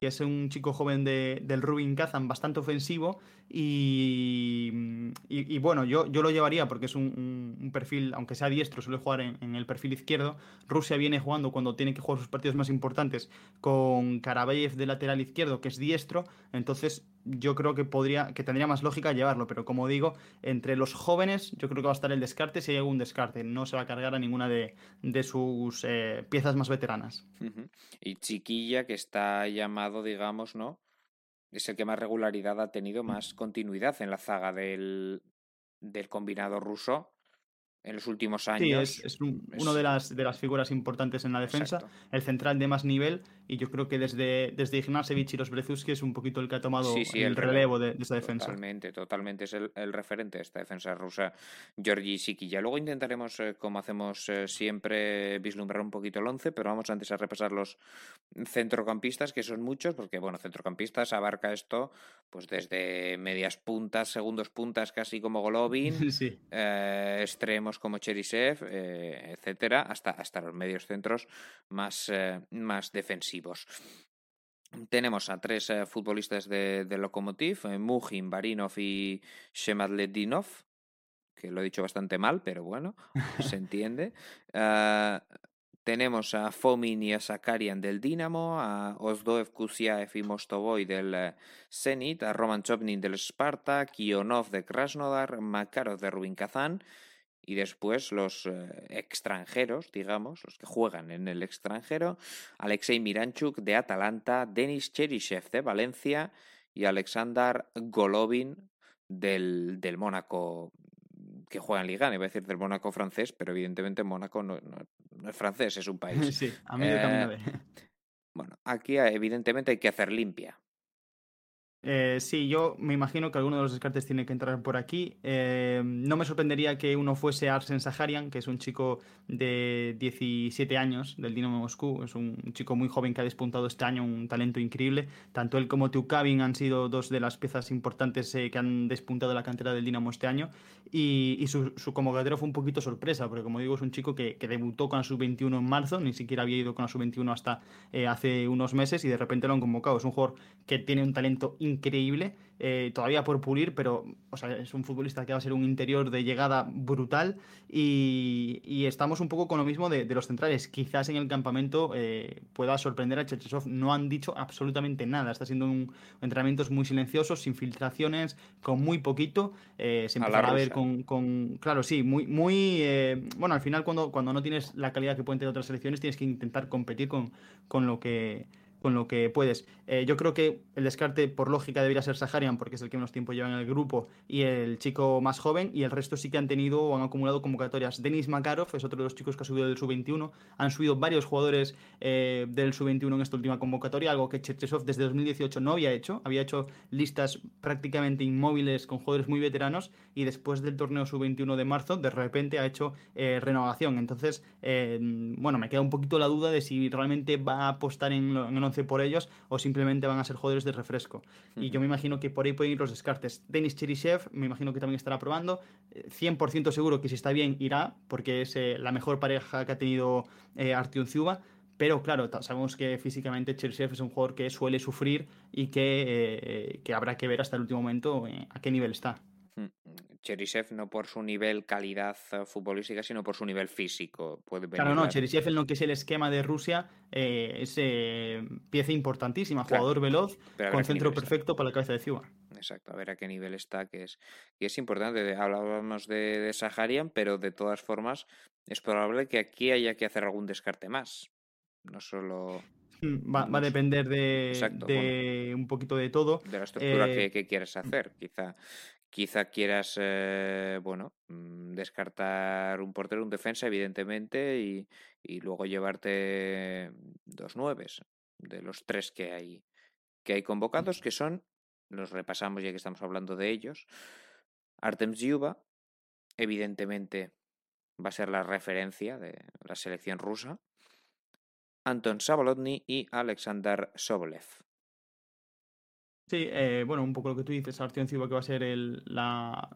que es un chico joven de, del Rubin Kazan, bastante ofensivo. Y, y, bueno, yo, yo lo llevaría porque es un, perfil, aunque sea diestro, suele jugar en, el perfil izquierdo. Rusia viene jugando cuando tiene que jugar sus partidos más importantes con Karabayev de lateral izquierdo, que es diestro. Entonces yo creo que podría, que tendría más lógica llevarlo, pero como digo, entre los jóvenes yo creo que va a estar el descarte si hay algún descarte, no se va a cargar a ninguna de, sus eh, piezas más veteranas. Y Chiquilla, que está llamado, digamos, ¿no? Es el que más regularidad ha tenido, más continuidad en la zaga del, del combinado ruso en los últimos años. Sí, es, uno de las, de las figuras importantes en la defensa, el central de más nivel, y yo creo que desde, desde Ignasevich y los Brezuski es un poquito el que ha tomado el, relevo de, esta defensa. Totalmente, totalmente es el, referente de esta defensa rusa, Georgi Sikilla. Luego intentaremos, eh, como hacemos eh, siempre, vislumbrar un poquito el once, pero vamos antes a repasar los centrocampistas, que son muchos, porque, bueno, centrocampistas abarca esto pues desde medias puntas, segundos puntas, casi como Golovin, eh, extremos como Cherisev, etcétera, hasta, hasta los medios centros más, más defensivos. Tenemos a tres eh, futbolistas de, de Lokomotiv, eh, Mujin, Barinov y Shemadledinov, que lo he dicho bastante mal, pero bueno, se entiende. Ah, tenemos a Fomin y a Sakarian del Dinamo, a Ozdoev Kusiaev y Mostovoy del eh, Zenit, a Roman Chopnin del Sparta, Kionov de Krasnodar, Makarov de Rubin Kazán y después los eh, extranjeros, digamos, los que juegan en el extranjero, Alexei Miranchuk de Atalanta, Denis Cheryshev de Valencia y Alexander Golovin del, del Mónaco que juega en Liga, iba a decir del Mónaco francés, pero evidentemente Mónaco no, es francés, es un país. Sí, a mí eh, Bueno, aquí evidentemente hay que hacer limpia. Eh, sí, yo me imagino que alguno de los descartes tiene que entrar por aquí. Eh, no me sorprendería que uno fuese Arsen Saharian, que es un chico de 17 años del Dinamo Moscú. Es un chico muy joven que ha despuntado este año, un talento increíble. Tanto él como Tukavin han sido dos de las piezas importantes eh, que han despuntado la cantera del Dinamo este año. Y, su, su, convocatoria fue un poquito sorpresa, porque como digo, es un chico que, debutó con la sub-21 en marzo, ni siquiera había ido con la sub-21 hasta hace unos meses y de repente lo han convocado. Es un jugador que tiene un talento increíble increíble, eh, todavía por pulir, pero o sea, es un futbolista que va a ser un interior de llegada brutal y, estamos un poco con lo mismo de, los centrales. Quizás en el campamento eh, pueda sorprender a Cherchesov. No han dicho absolutamente nada. Está siendo un entrenamientos muy silenciosos, sin filtraciones, con muy poquito. Eh, se empezará a, ver con, con, Claro, sí, muy... muy bueno, al final cuando, cuando no tienes la calidad que pueden tener otras selecciones, tienes que intentar competir con, con lo que con lo que puedes. Eh, yo creo que el descarte por lógica debería ser Saharian porque es el que menos tiempo lleva en el grupo y el chico más joven y el resto sí que han tenido o han acumulado convocatorias. Denis Makarov es otro de los chicos que ha subido del sub-21. Han subido varios jugadores eh, del sub-21 en esta última convocatoria, algo que Cherchesov desde 2018 no había hecho. Había hecho listas prácticamente inmóviles con jugadores muy veteranos y después del torneo sub-21 de marzo de repente ha hecho eh, renovación. Entonces, bueno, me queda un poquito la duda de si realmente va a apostar en, en por ellos o simplemente van a ser jugadores de refresco. Y yo me imagino que por ahí pueden ir los descartes. Denis Cheryshev, me imagino que también estará probando. 100% seguro que si está bien irá, porque es eh, la mejor pareja que ha tenido eh, Artyom Zuba. Pero claro, sabemos que físicamente Cheryshev es un jugador que suele sufrir y que, eh, que habrá que ver hasta el último momento a qué nivel está. Mm, Cherisev no por su nivel calidad eh, futbolística, sino por su nivel físico. Puede claro, no, Cherisev en lo que es el esquema de Rusia eh, es eh, pieza importantísima, jugador veloz, con centro perfecto para la cabeza de Ciuba. Exacto, a ver a qué nivel está, que es, y es importante. Hablábamos de, de Saharian, pero de todas formas es probable que aquí haya que hacer algún descarte más. No solo... Mm, va, a depender de, un poquito de todo. De la estructura que, que, quieres hacer. Quizá, Quizá quieras, eh, bueno, mm, descartar un portero, un defensa, evidentemente, y, y, luego llevarte dos nueves de los tres que hay, que hay convocados, que son los repasamos ya que estamos hablando de ellos. Artem Zyuba, evidentemente va a ser la referencia de la selección rusa. Anton Sabolotny y Alexander Sobolev. Sí, eh, bueno, un poco lo que tú dices, Artyom Ciuba que va a ser el, la,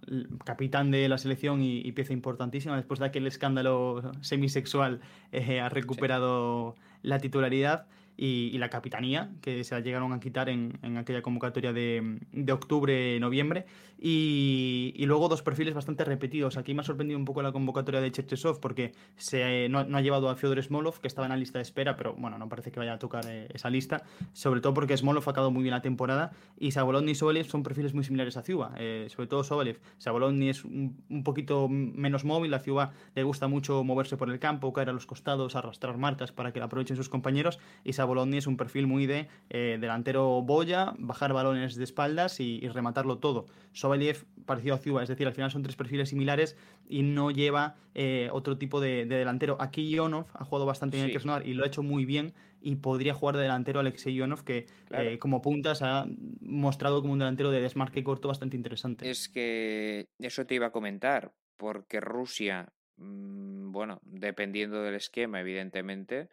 capitán de la selección y, pieza importantísima. Después de aquel escándalo semisexual, eh, ha recuperado la titularidad y, la capitanía, que se llegaron a quitar en, aquella convocatoria de, octubre-noviembre. Y, luego dos perfiles bastante repetidos. Aquí me ha sorprendido un poco la convocatoria de Cherchesov porque se, no, ha llevado a Fyodor Smolov, que estaba en la lista de espera, pero bueno, no parece que vaya a tocar eh, esa lista. Sobre todo porque Smolov ha acabado muy bien la temporada y Sabolotny y Sobolev son perfiles muy similares a Ciuba. Eh, sobre todo Sobolev. Sabolotny es un, poquito menos móvil, a Ciuba le gusta mucho moverse por el campo, caer a los costados, arrastrar marcas para que la aprovechen sus compañeros. Sabolotny es un perfil muy de eh, delantero boya, bajar balones de espaldas y, rematarlo todo. Sobaliev parecido a Ciuba, es decir, al final son tres perfiles similares y no lleva eh, otro tipo de, delantero. Aquí Ionov ha jugado bastante bien en el Krasnodar y lo ha hecho muy bien y podría jugar de delantero Alexei Ionov que eh, como puntas ha mostrado como un delantero de desmarque corto bastante interesante. Es que eso te iba a comentar, porque Rusia, mm, bueno, dependiendo del esquema, evidentemente,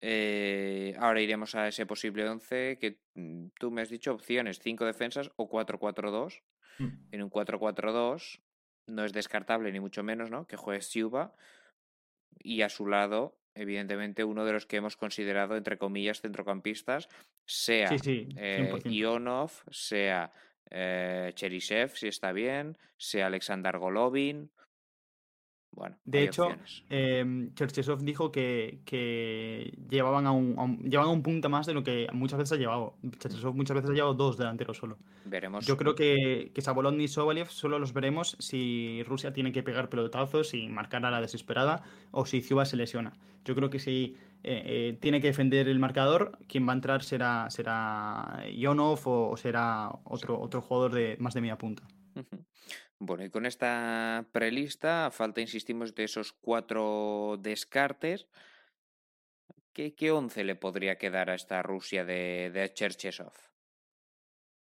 eh, ahora iremos a ese posible 11 que mm, tú me has dicho opciones, 5 defensas o 4-4-2. Mm. En un 4-4-2 no es descartable ni mucho menos, ¿no? Que juegue Siuba y a su lado, evidentemente, uno de los que hemos considerado, entre comillas, centrocampistas, sea eh, Ionov, sea eh, Cherisev, si está bien, sea Alexander Golovin, bueno, de hecho, eh, dijo que, llevaban a un, llevaban un punto más de lo que muchas veces ha llevado. Cherchesov muchas veces ha llevado dos delanteros solo. Veremos. Yo creo que, que Sabolón y Sobolev solo los veremos si Rusia tiene que pegar pelotazos y marcar a la desesperada o si Ciuba se lesiona. Yo creo que si eh, eh, tiene que defender el marcador, quien va a entrar será, será Ionov o, será otro, otro jugador de más de media punta. Bueno, y con esta prelista, falta, insistimos, de esos cuatro descartes, ¿qué, qué once le podría quedar a esta Rusia de, de Cherchesov?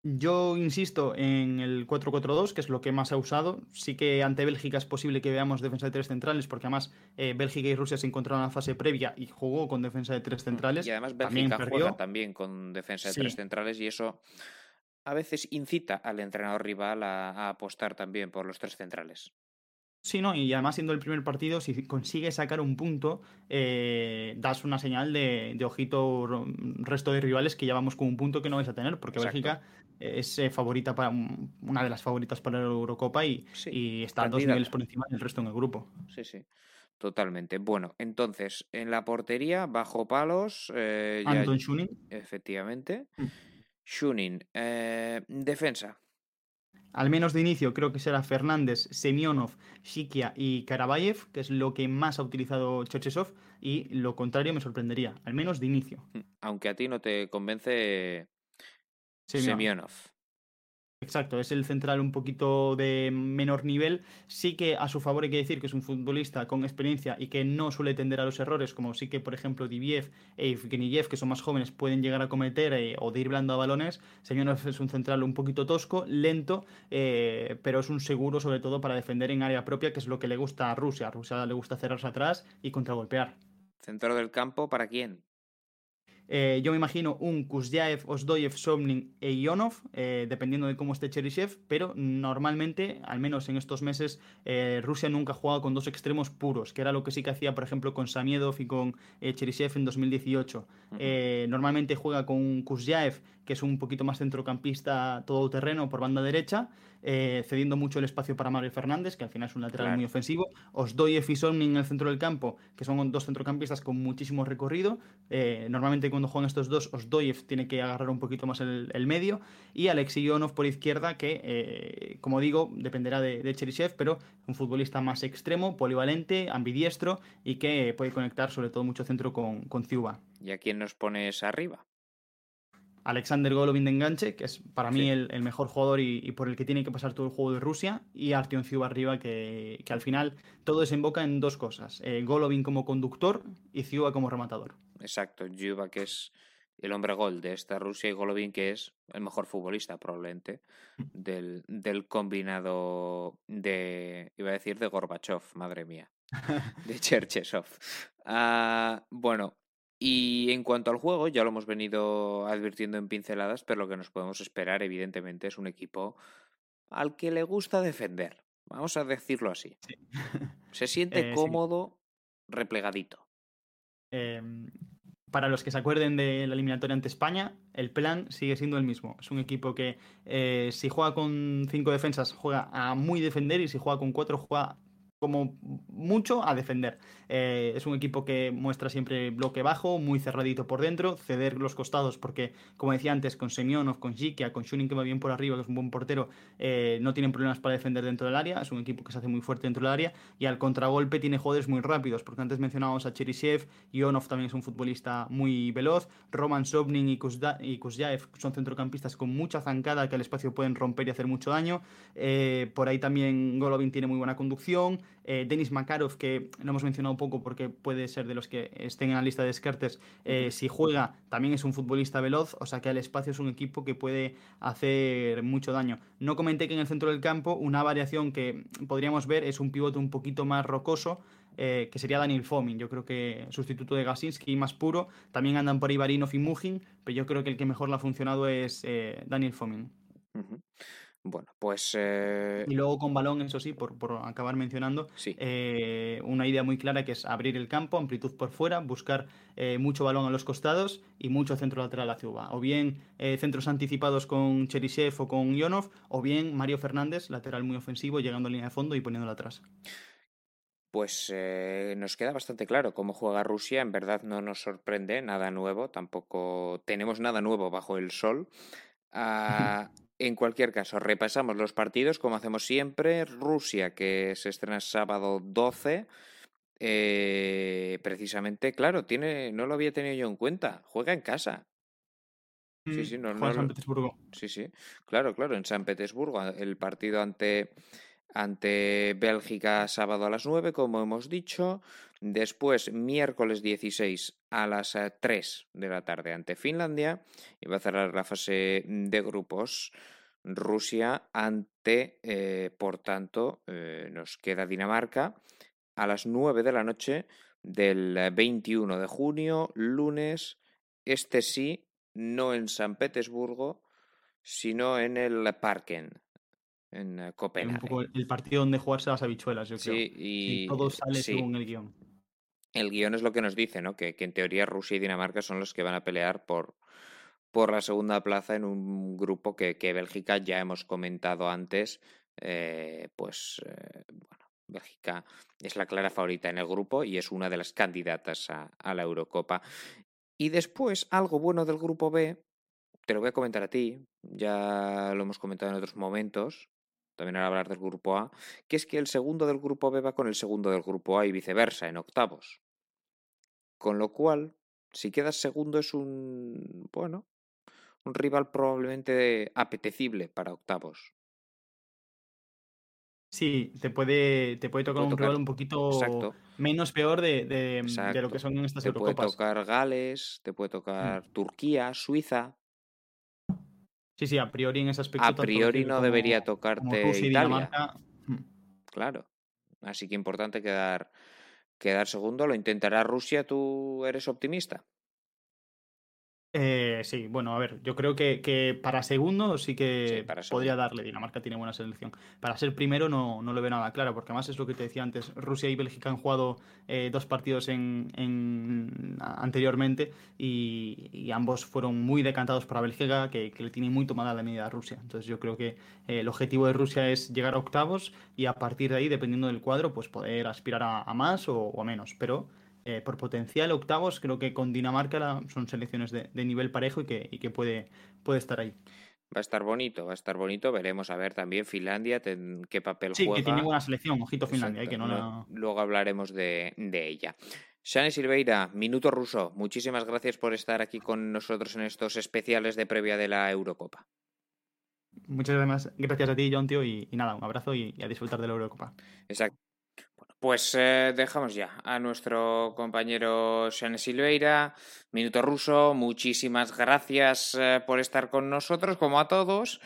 Yo insisto en el 4-4-2, que es lo que más ha usado. Sí que ante Bélgica es posible que veamos defensa de tres centrales, porque además eh, Bélgica y Rusia se encontraron en la fase previa y jugó con defensa de tres centrales. Y además Bélgica también juega también con defensa de tres centrales y eso a veces incita al entrenador rival a, apostar también por los tres centrales. Sí, no, y además siendo el primer partido, si consigue sacar un punto, eh, das una señal de, ojito resto de rivales que ya vamos con un punto que no vais a tener, porque Bélgica es eh, favorita para una de las favoritas para la Eurocopa y, está a dos niveles por encima del resto en el grupo. Sí, sí. Totalmente. Bueno, entonces, en la portería, bajo palos. Eh, Anton Schuning. Efectivamente. Mm. Shunin. Eh, defensa. Al menos de inicio creo que será Fernández, Semionov, Shikia y Karabayev, que es lo que más ha utilizado Cherchesov, y lo contrario me sorprendería, al menos de inicio. Mm, aunque a ti no te convence Semionov. Exacto, es el central un poquito de menor nivel. Sí que a su favor hay que decir que es un futbolista con experiencia y que no suele tender a los errores, como sí que, por ejemplo, Diviev e Evgeniyev, que son más jóvenes, pueden llegar a cometer eh, o de ir blando a balones. Semyonov es un central un poquito tosco, lento, eh, pero es un seguro sobre todo para defender en área propia, que es lo que le gusta a Rusia. Rusia le gusta cerrarse atrás y contragolpear. ¿Centro del campo para quién? Eh, yo me imagino un Kuzyaev, Osdoyev, Somnin e Ionov, eh, dependiendo de cómo esté Cheryshev, pero normalmente, al menos en estos meses, eh, Rusia nunca ha jugado con dos extremos puros, que era lo que sí que hacía, por ejemplo, con Samiedov y con Cheryshev en 2018. normalmente juega con Kuzyaev, que es un poquito más centrocampista todoterreno por banda derecha, cediendo mucho el espacio para Mario Fernández, que al final es un lateral muy ofensivo. Osdoyev y Somnin en el centro del campo, que son dos centrocampistas con muchísimo recorrido, normalmente con cuando juegan estos dos, Osdoyev tiene que agarrar un poquito más el, medio y Alexei Ionov por izquierda, que eh, como digo, dependerá de, de Cherisev, pero un futbolista más extremo, polivalente, ambidiestro y que puede conectar sobre todo mucho centro con, con Ciuba. ¿Y a quién nos pones arriba? Alexander Golovin de enganche, que es para mí el, mejor jugador y, por el que tiene que pasar todo el juego de Rusia, y Artyom Ciuba arriba, que, al final todo desemboca en dos cosas: eh, Golovin como conductor y Ciuba como rematador. Exacto, Ciuba que es el hombre gol de esta Rusia y Golovin, que es el mejor futbolista probablemente del, del combinado de, iba a decir, de Gorbachev, madre mía, de Cherchesov. Ah, bueno, y en cuanto al juego, ya lo hemos venido advirtiendo en pinceladas, pero lo que nos podemos esperar, evidentemente, es un equipo al que le gusta defender. Vamos a decirlo así. Se siente eh, cómodo, replegadito. Em, para los que se acuerden de la eliminatoria ante España, el plan sigue siendo el mismo. Es un equipo que eh, si juega con cinco defensas juega a muy defender y si juega con cuatro juega como mucho a defender. Eh, es un equipo que muestra siempre bloque bajo, muy cerradito por dentro, ceder los costados, porque, como decía antes, con Semyonov, con Jikia, con Shunin que va bien por arriba, que es un buen portero, eh, no tienen problemas para defender dentro del área. Es un equipo que se hace muy fuerte dentro del área y al contragolpe tiene jugadores muy rápidos, porque antes mencionábamos a Cherisev, Ionov también es un futbolista muy veloz, Roman Sobnin y, Kuzyaev son centrocampistas con mucha zancada que al espacio pueden romper y hacer mucho daño. Eh, por ahí también Golovin tiene muy buena conducción. Eh, Denis Makarov, que lo hemos mencionado un poco porque puede ser de los que estén en la lista de descartes, eh, si juega también es un futbolista veloz, o sea que al espacio es un equipo que puede hacer mucho daño. No comenté que en el centro del campo una variación que podríamos ver es un pivote un poquito más rocoso, eh, que sería Daniel Fomin. Yo creo que sustituto de Gasinski más puro. También andan por Ivarinov y Mujin, pero yo creo que el que mejor le ha funcionado es Daniel Fomin. Bueno, pues. Eh, y luego con balón, eso sí, por, acabar mencionando, eh, una idea muy clara que es abrir el campo, amplitud por fuera, buscar eh, mucho balón a los costados y mucho centro lateral hacia Uba. O bien centros anticipados con Cherisev o con Ionov, o bien Mario Fernández, lateral muy ofensivo, llegando a línea de fondo y poniéndolo atrás. Pues nos queda bastante claro cómo juega Rusia. En verdad no nos sorprende nada nuevo, tampoco tenemos nada nuevo bajo el sol. Ah, en cualquier caso, repasamos los partidos como hacemos siempre. Rusia, que se estrena sábado 12. Eh, precisamente, claro, tiene, no lo había tenido yo en cuenta. Juega en casa. Sí, sí, no, en San Petersburgo. Sí, sí. Claro, claro, en San Petersburgo. El partido ante ante Bélgica sábado a las 9, como hemos dicho. Después, miércoles 16 a las 3 eh, de la tarde ante Finlandia. Y va a cerrar la fase de grupos Rusia ante, eh, por tanto, eh, nos queda Dinamarca a las 9 de la noche del 21 de junio, lunes. Este sí, no en San Petersburgo, sino en el Parken, en eh, Copenhague. el partido donde jugarse las habichuelas, yo creo. Sí, y, todo sale según el guion. El guion es lo que nos dice, ¿no? Que, en teoría Rusia y Dinamarca son los que van a pelear por, por la segunda plaza en un grupo que, Bélgica ya hemos comentado antes. Eh, pues eh, bueno, Bélgica es la clara favorita en el grupo y es una de las candidatas a, a la Eurocopa. Y después, algo bueno del grupo B, te lo voy a comentar a ti, ya lo hemos comentado en otros momentos, también ahora hablar del grupo A, que es que el segundo del grupo B va con el segundo del grupo A y viceversa, en octavos. Con lo cual, si quedas segundo es un, bueno, un rival probablemente apetecible para octavos. Sí, te puede, te puede tocar un rival un poquito menos peor de, de, lo que son estas te Eurocopas. Te puede tocar Gales, te puede tocar mm. Turquía, Suiza. Sí, sí, a priori en ese aspecto. A priori no debería tocarte Italia. Hmm. Claro. Así que importante quedar, quedar segundo. Lo intentará Rusia. ¿Tú eres optimista? Eh, sí, bueno, a ver, yo creo que, para segundo sí que podría darle. Dinamarca tiene buena selección. Para ser primero no, no lo veo nada claro, porque además es lo que te decía antes. Rusia y Bélgica han jugado eh, dos partidos en, anteriormente y, ambos fueron muy decantados para Bélgica, que, le tiene muy tomada la medida a Rusia. Entonces yo creo que eh, el objetivo de Rusia es llegar a octavos y a partir de ahí, dependiendo del cuadro, pues poder aspirar a, más o, o a menos. Pero eh, por potencial octavos, creo que con Dinamarca son selecciones de, nivel parejo y que, que puede, puede estar ahí. Va a estar bonito, va a estar bonito. Veremos a ver también Finlandia qué papel juega. Sí, que tiene buena selección, ojito Finlandia, que no Luego hablaremos de, de ella. Shane Silveira, Minuto Ruso, muchísimas gracias por estar aquí con nosotros en estos especiales de previa de la Eurocopa. Muchas gracias a ti, John, tío, y, nada, un abrazo y, y, a disfrutar de la Eurocopa. Exacto. Pues eh, dejamos ya a nuestro compañero Shane Silveira, Minuto Ruso. Muchísimas gracias eh, por estar con nosotros, como a todos.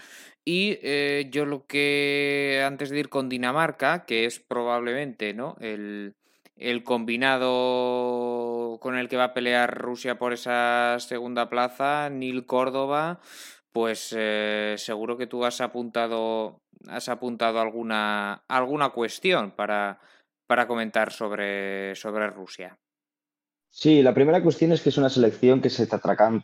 Y eh, yo lo que, antes de ir con Dinamarca, que es probablemente ¿no? el, el combinado con el que va a pelear Rusia por esa segunda plaza, Nil Córdoba, pues seguro que tú has apuntado, has apuntado alguna, alguna cuestión para para comentar sobre, sobre Rusia. Sí, la primera cuestión es que es una selección que se te,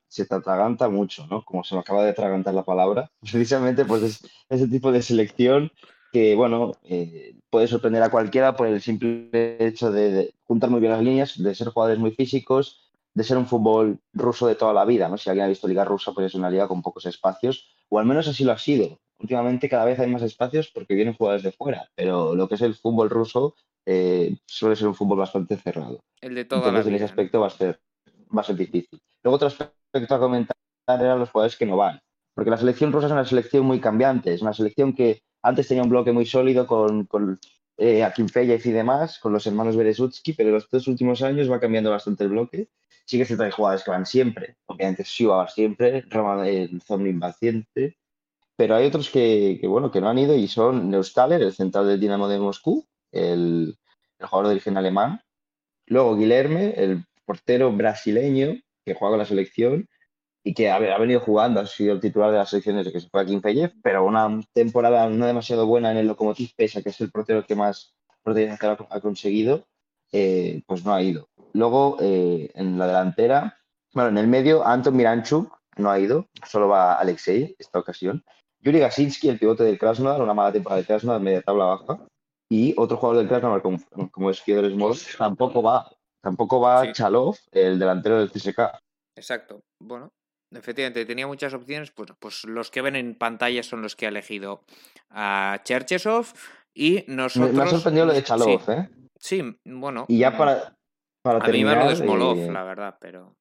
se atraganta mucho, ¿no? Como se me acaba de atragantar la palabra. Precisamente, pues es ese tipo de selección que, bueno, eh, puede sorprender a cualquiera por el simple hecho de, juntar muy bien las líneas, de ser jugadores muy físicos, de ser un fútbol ruso de toda la vida, ¿no? Si alguien ha visto Liga Rusa, pues es una liga con pocos espacios, o al menos así lo ha sido. Últimamente cada vez hay más espacios porque vienen jugadores de fuera, pero lo que es el fútbol ruso eh, suele ser un fútbol bastante cerrado. El de toda Entonces, en ese aspecto va a, ser, va a ser difícil. Luego, otro aspecto a comentar eran los jugadores que no van. Porque la selección rusa es una selección muy cambiante. Es una selección que antes tenía un bloque muy sólido con, con eh, y demás, con los hermanos Berezutsky, pero en los dos últimos años va cambiando bastante el bloque. Sí que se trae jugadores que van siempre. Obviamente, Siva va siempre, Roma el zombie impaciente. Pero hay otros que, bueno, que no han ido y son Neustaller, el central del Dinamo de Moscú, el, jugador de origen alemán. Luego Guilherme, el portero brasileño que juega con la selección y que ha, venido jugando, ha sido el titular de la selección desde que se fue a Kimfeljev, pero una temporada no demasiado buena en el Lokomotiv Pesa, que es el portero que más protección ha conseguido, eh, pues no ha ido. Luego, eh, en la delantera, bueno, en el medio, Anton Miranchuk no ha ido, solo va Alexei esta ocasión. Yuri Gasinski, el pivote del Krasnodar, una mala temporada de Krasnodar, media tabla baja. Y otro jugador del Krasnodar, como, como es Fiedor Small, tampoco va. Tampoco va Chalov, el delantero del CSK. Exacto. Bueno, efectivamente, tenía muchas opciones. Pues, pues los que ven en pantalla son los que ha elegido a Cherchesov. Y nosotros. Me, ha sorprendido lo de Chalov, ¿eh? Sí, bueno. Y ya para, para a terminar. Mí me lo de Smolov, eh, la verdad, pero.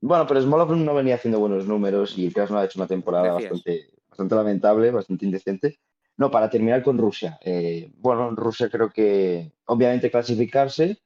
Bueno, pero Smolov no venía haciendo buenos números y el Krasnodar ha hecho una temporada bastante, bastante lamentable, bastante indecente. No, para terminar con Rusia. Eh, bueno, Rusia creo que obviamente clasificarse,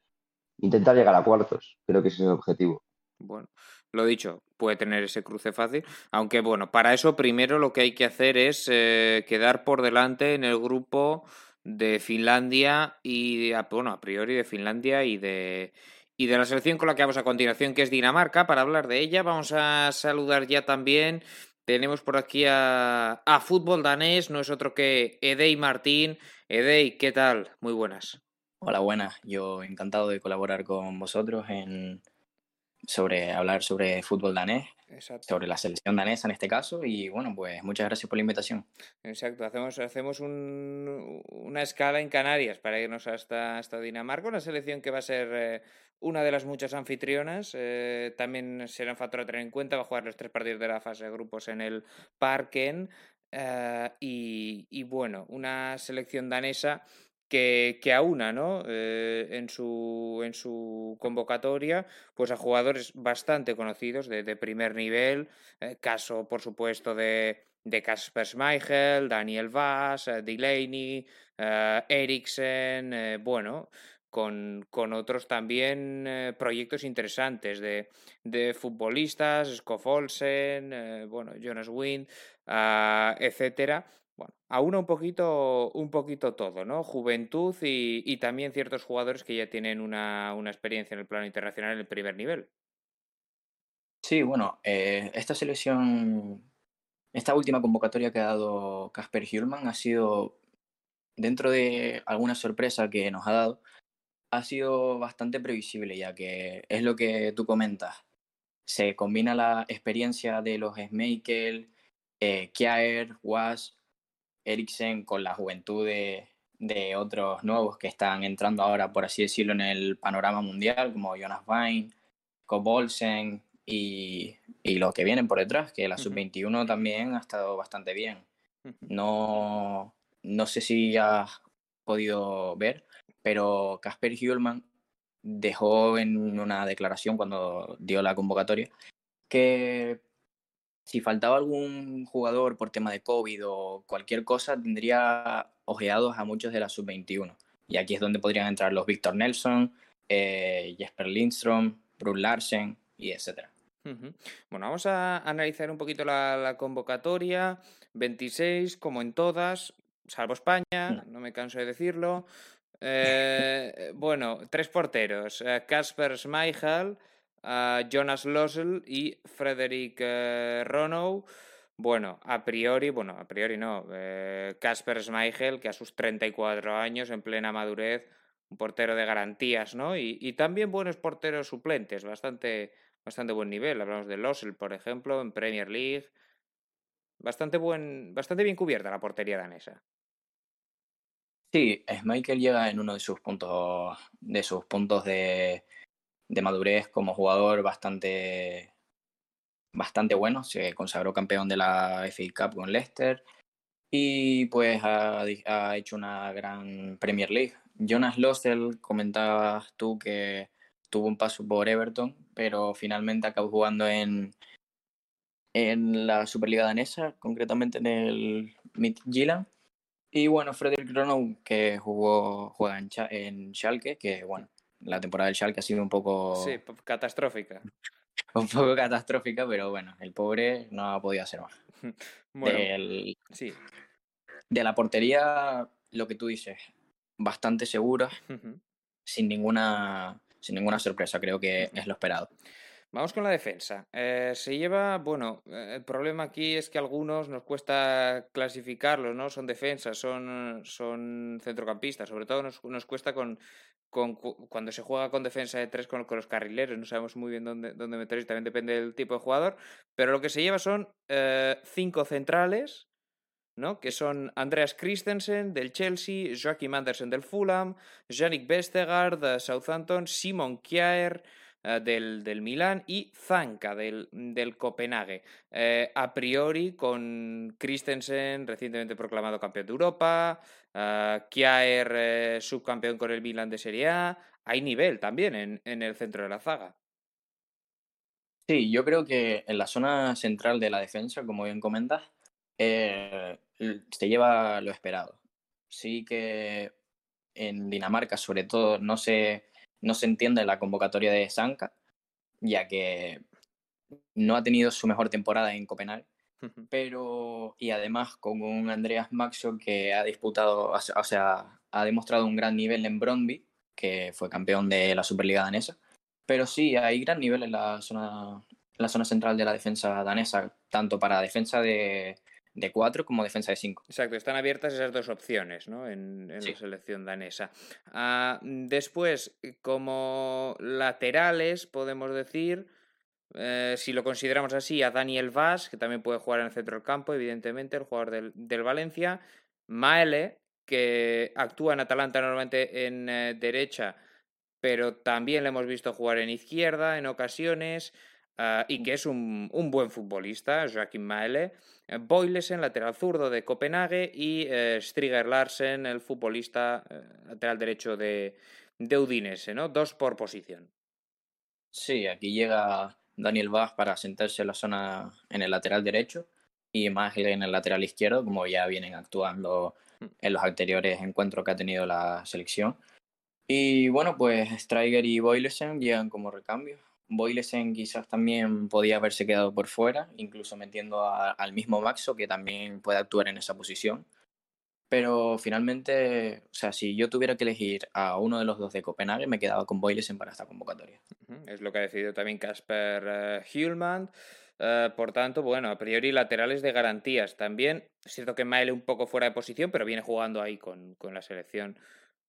intentar llegar a cuartos. Creo que ese es el objetivo. Bueno, lo dicho, puede tener ese cruce fácil. Aunque bueno, para eso primero lo que hay que hacer es eh, quedar por delante en el grupo de Finlandia y, bueno, a priori de Finlandia y de, y de la selección con la que vamos a continuación, que es Dinamarca. Para hablar de ella, vamos a saludar ya también tenemos por aquí a, a Fútbol Danés, no es otro que Edey Martín. Edey, ¿qué tal? Muy buenas. Hola, buenas. Yo encantado de colaborar con vosotros en sobre hablar sobre fútbol danés, sobre la selección danesa en este caso y bueno, pues muchas gracias por la invitación. Exacto, hacemos, hacemos un, una escala en Canarias para irnos hasta, hasta Dinamarca, una selección que va a ser eh, una de las muchas anfitrionas. Eh, también será un factor a tener en cuenta. Va a jugar los tres partidos de la fase de grupos en el Parken. Eh, y, bueno, una selección danesa que, que aúna ¿no? Eh, en, su, en su convocatoria pues a jugadores bastante conocidos de, primer nivel. caso, por supuesto, de, de Kasper Schmeichel, Daniel Vaz, Delaney, Eriksen. bueno con, con otros también eh, proyectos interesantes de, de futbolistas, Skoff Olsen, eh, bueno, Jonas Wind, uh, etcétera. Bueno, aúna un poquito, un poquito todo, ¿no? Juventud y, y también ciertos jugadores que ya tienen una, una, experiencia en el plano internacional en el primer nivel. Sí, bueno, eh, esta selección, esta última convocatoria que ha dado Casper Hjulman ha sido, dentro de alguna sorpresa que nos ha dado, ha sido bastante previsible, ya que es lo que tú comentas. Se combina la experiencia de los Schmeichel, eh, Kjaer, Was, Eriksen con la juventud de, otros nuevos que están entrando ahora, por así decirlo, en el panorama mundial, como Jonas Wein, Kobolsen y, y los que vienen por detrás, que la sub-21 también ha estado bastante bien. No, no sé si has podido ver, pero Casper Hjulman dejó en una declaración cuando dio la convocatoria que si faltaba algún jugador por tema de COVID o cualquier cosa, tendría ojeados a muchos de la sub-21. Y aquí es donde podrían entrar los Victor Nelson, eh, Jesper Lindstrom, Bruce Larsen y etcétera. Bueno, vamos a analizar un poquito la, convocatoria. 26, como en todas, salvo España, no me canso de decirlo. Eh, bueno, tres porteros: Casper eh, Schmeichel, Jonas Lossel y Frederick Ronow. Bueno, a priori, bueno, a priori no. Casper Schmeichel, que a sus 34 años, en plena madurez, un portero de garantías, ¿no? Y, también buenos porteros suplentes, bastante, bastante buen nivel. Hablamos de Lossel, por ejemplo, en Premier League. Bastante, buen, bastante bien cubierta la portería danesa. Sí, Michael llega en uno de sus puntos, de sus puntos de, de madurez como jugador bastante, bastante bueno. Se consagró campeón de la FA Cup con Leicester y pues ha, ha hecho una gran Premier League Jonas Lossel, comentabas tú que tuvo un paso por Everton, pero finalmente acabó jugando en, en la Superliga danesa, concretamente en el Midtjylland. Y bueno, Frederick Ronow, que jugó, juega en, en Schalke, que bueno, la temporada del Schalke ha sido un poco... Sí, catastrófica. un poco catastrófica, pero bueno, el pobre no ha podido hacer más. bueno, sí. De la portería, lo que tú dices, bastante segura, sin, ninguna, sin ninguna sorpresa, creo que es lo esperado. Vamos con la defensa. Eh, se lleva, bueno, eh, el problema aquí es que algunos nos cuesta clasificarlos, ¿no? Son defensas, son, son centrocampistas, sobre todo nos, nos cuesta con, con, cuando se juega con defensa de tres con, los carrileros, no sabemos muy bien dónde, dónde meterlos, también depende del tipo de jugador, pero lo que se lleva son eh, cinco centrales, ¿no? que son Andreas Christensen del Chelsea, Joachim Andersen del Fulham, Yannick Vestergaard de Southampton, Simon Kjaer del, del Milan y Zanka del, del Copenhague. Eh, a priori, con Christensen recientemente proclamado campeón de Europa, uh, Kjaer subcampeón con el Milan de Serie A, hay nivel también en, en el centro de la zaga. Sí, yo creo que en la zona central de la defensa, como bien comentas, eh, se lleva lo esperado. Sí que en Dinamarca, sobre todo, no se, no se entiende la convocatoria de Sanka, ya que no ha tenido su mejor temporada en Copenhague. Pero, y además con un Andreas Maxo que ha disputado, o sea, ha demostrado un gran nivel en Brondby, que fue campeón de la Superliga danesa. Pero sí, hay gran nivel en la zona, en la zona central de la defensa danesa, tanto para defensa de, de 4 como defensa de 5. Exacto, están abiertas esas dos opciones ¿no? en, la selección danesa. Ah, después, como laterales, podemos decir, eh, si lo consideramos así, a Daniel Vaz, que también puede jugar en el centro del campo, evidentemente, el jugador del, del Valencia. Maele, que actúa en Atalanta normalmente en eh, derecha, pero también le hemos visto jugar en izquierda en ocasiones. Ah, y que es un, un, buen futbolista, Joaquín Maele. Eh, Boylesen, lateral zurdo de Copenhague, y Striger Larsen, el futbolista eh, lateral derecho de, de, Udinese, ¿no? Dos por posición. Sí, aquí llega Daniel Vaz para sentarse en la zona en el lateral derecho y más en el lateral izquierdo, como ya vienen actuando mm. en los anteriores encuentros que ha tenido la selección. Y bueno, pues Striger y Boylesen llegan como recambio Boylesen quizás también podía haberse quedado por fuera, incluso metiendo al mismo Maxo, que también puede actuar en esa posición. Pero finalmente, o sea, si yo tuviera que elegir a uno de los dos de Copenhague, me quedaba con Boylesen para esta convocatoria. Es lo que ha decidido también Casper uh, por tanto, bueno, a priori laterales de garantías. También es cierto que Maele un poco fuera de posición, pero viene jugando ahí con, con la selección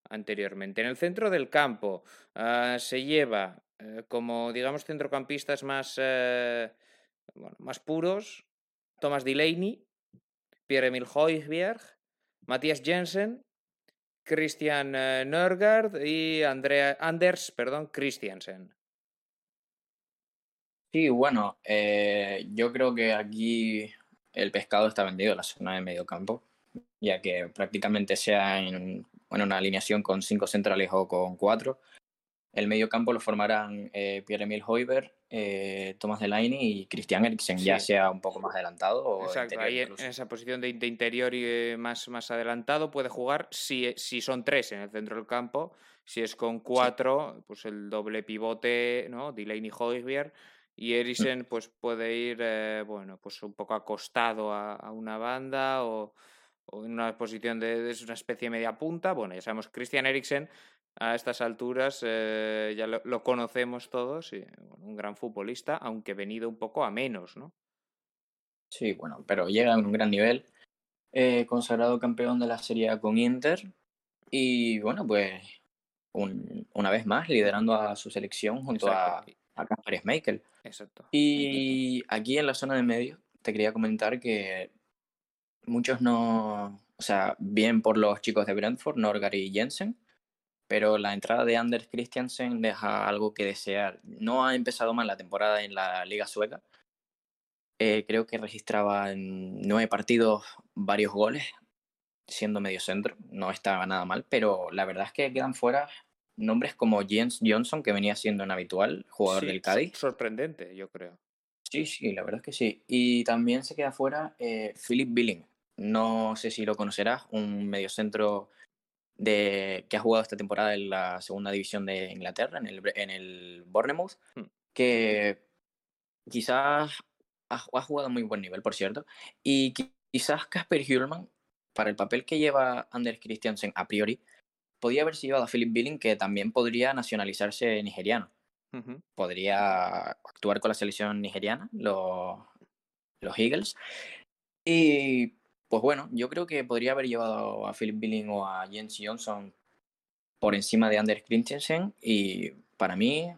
anteriormente. En el centro del campo uh, se lleva eh, como, digamos, centrocampistas más, eh, más puros, Thomas Delaney, Pierre-Emil Hoijberg, Matthias Jensen, Christian eh, Nørgaard y Andrea, Anders perdón, Christiansen. Sí, bueno, yo creo que aquí el pescado está vendido en la zona de medio campo, ya que prácticamente sea en bueno, una alineación con cinco centrales o con cuatro, el medio campo lo formarán eh, Pierre-Emile Hoiber, eh, Thomas Delaney y Christian Eriksen, ya sea un poco más adelantado. O Exacto, ahí en, esa posición de, interior y eh, más, más adelantado puede jugar si, si son tres en el centro del campo. Si es con cuatro, pues el doble pivote, ¿no? Delaney Hoybier. Y mm. Eriksen pues puede ir, bueno, pues un poco acostado a, una banda o, en una posición de, es una especie de media punta. Bueno, ya sabemos, Christian Eriksen a estas alturas eh, ya lo, conocemos todos, y, un gran futbolista, aunque venido un poco a menos, ¿no? Sí, bueno, pero llega a un gran nivel, eh, consagrado campeón de la Serie con Inter y bueno, pues una vez más liderando a su selección junto a, a Kaspar Exacto. Y aquí en la zona de medio te quería comentar que muchos no, o sea, bien por los chicos de Brentford, Norgard y Jensen, pero la entrada de Anders Christiansen deja algo que desear. No ha empezado mal la temporada en la Liga Sueca. Eh, creo que registraba en nueve partidos varios goles, siendo medio centro. No estaba nada mal, pero la verdad es que quedan fuera nombres como Jens Johnson, que venía siendo un habitual jugador del Cádiz. Sorprendente, yo creo. Sí, sí, la verdad es que sí. Y también se queda fuera eh, Philip Billing. No sé si lo conocerás, un mediocentro de, que ha jugado esta temporada en la segunda división de Inglaterra, en el, en el Bournemouth, hmm. que quizás ha, jugado a muy buen nivel, por cierto, y quizás Casper Hjulman, para el papel que lleva Anders Christiansen a priori, podría haberse llevado a Philip Billing, que también podría nacionalizarse nigeriano. Podría actuar con la selección nigeriana, los, los Eagles. Y pues bueno, yo creo que podría haber llevado a Philip Billing o a Jens Johnson por encima de Anders Christensen y para mí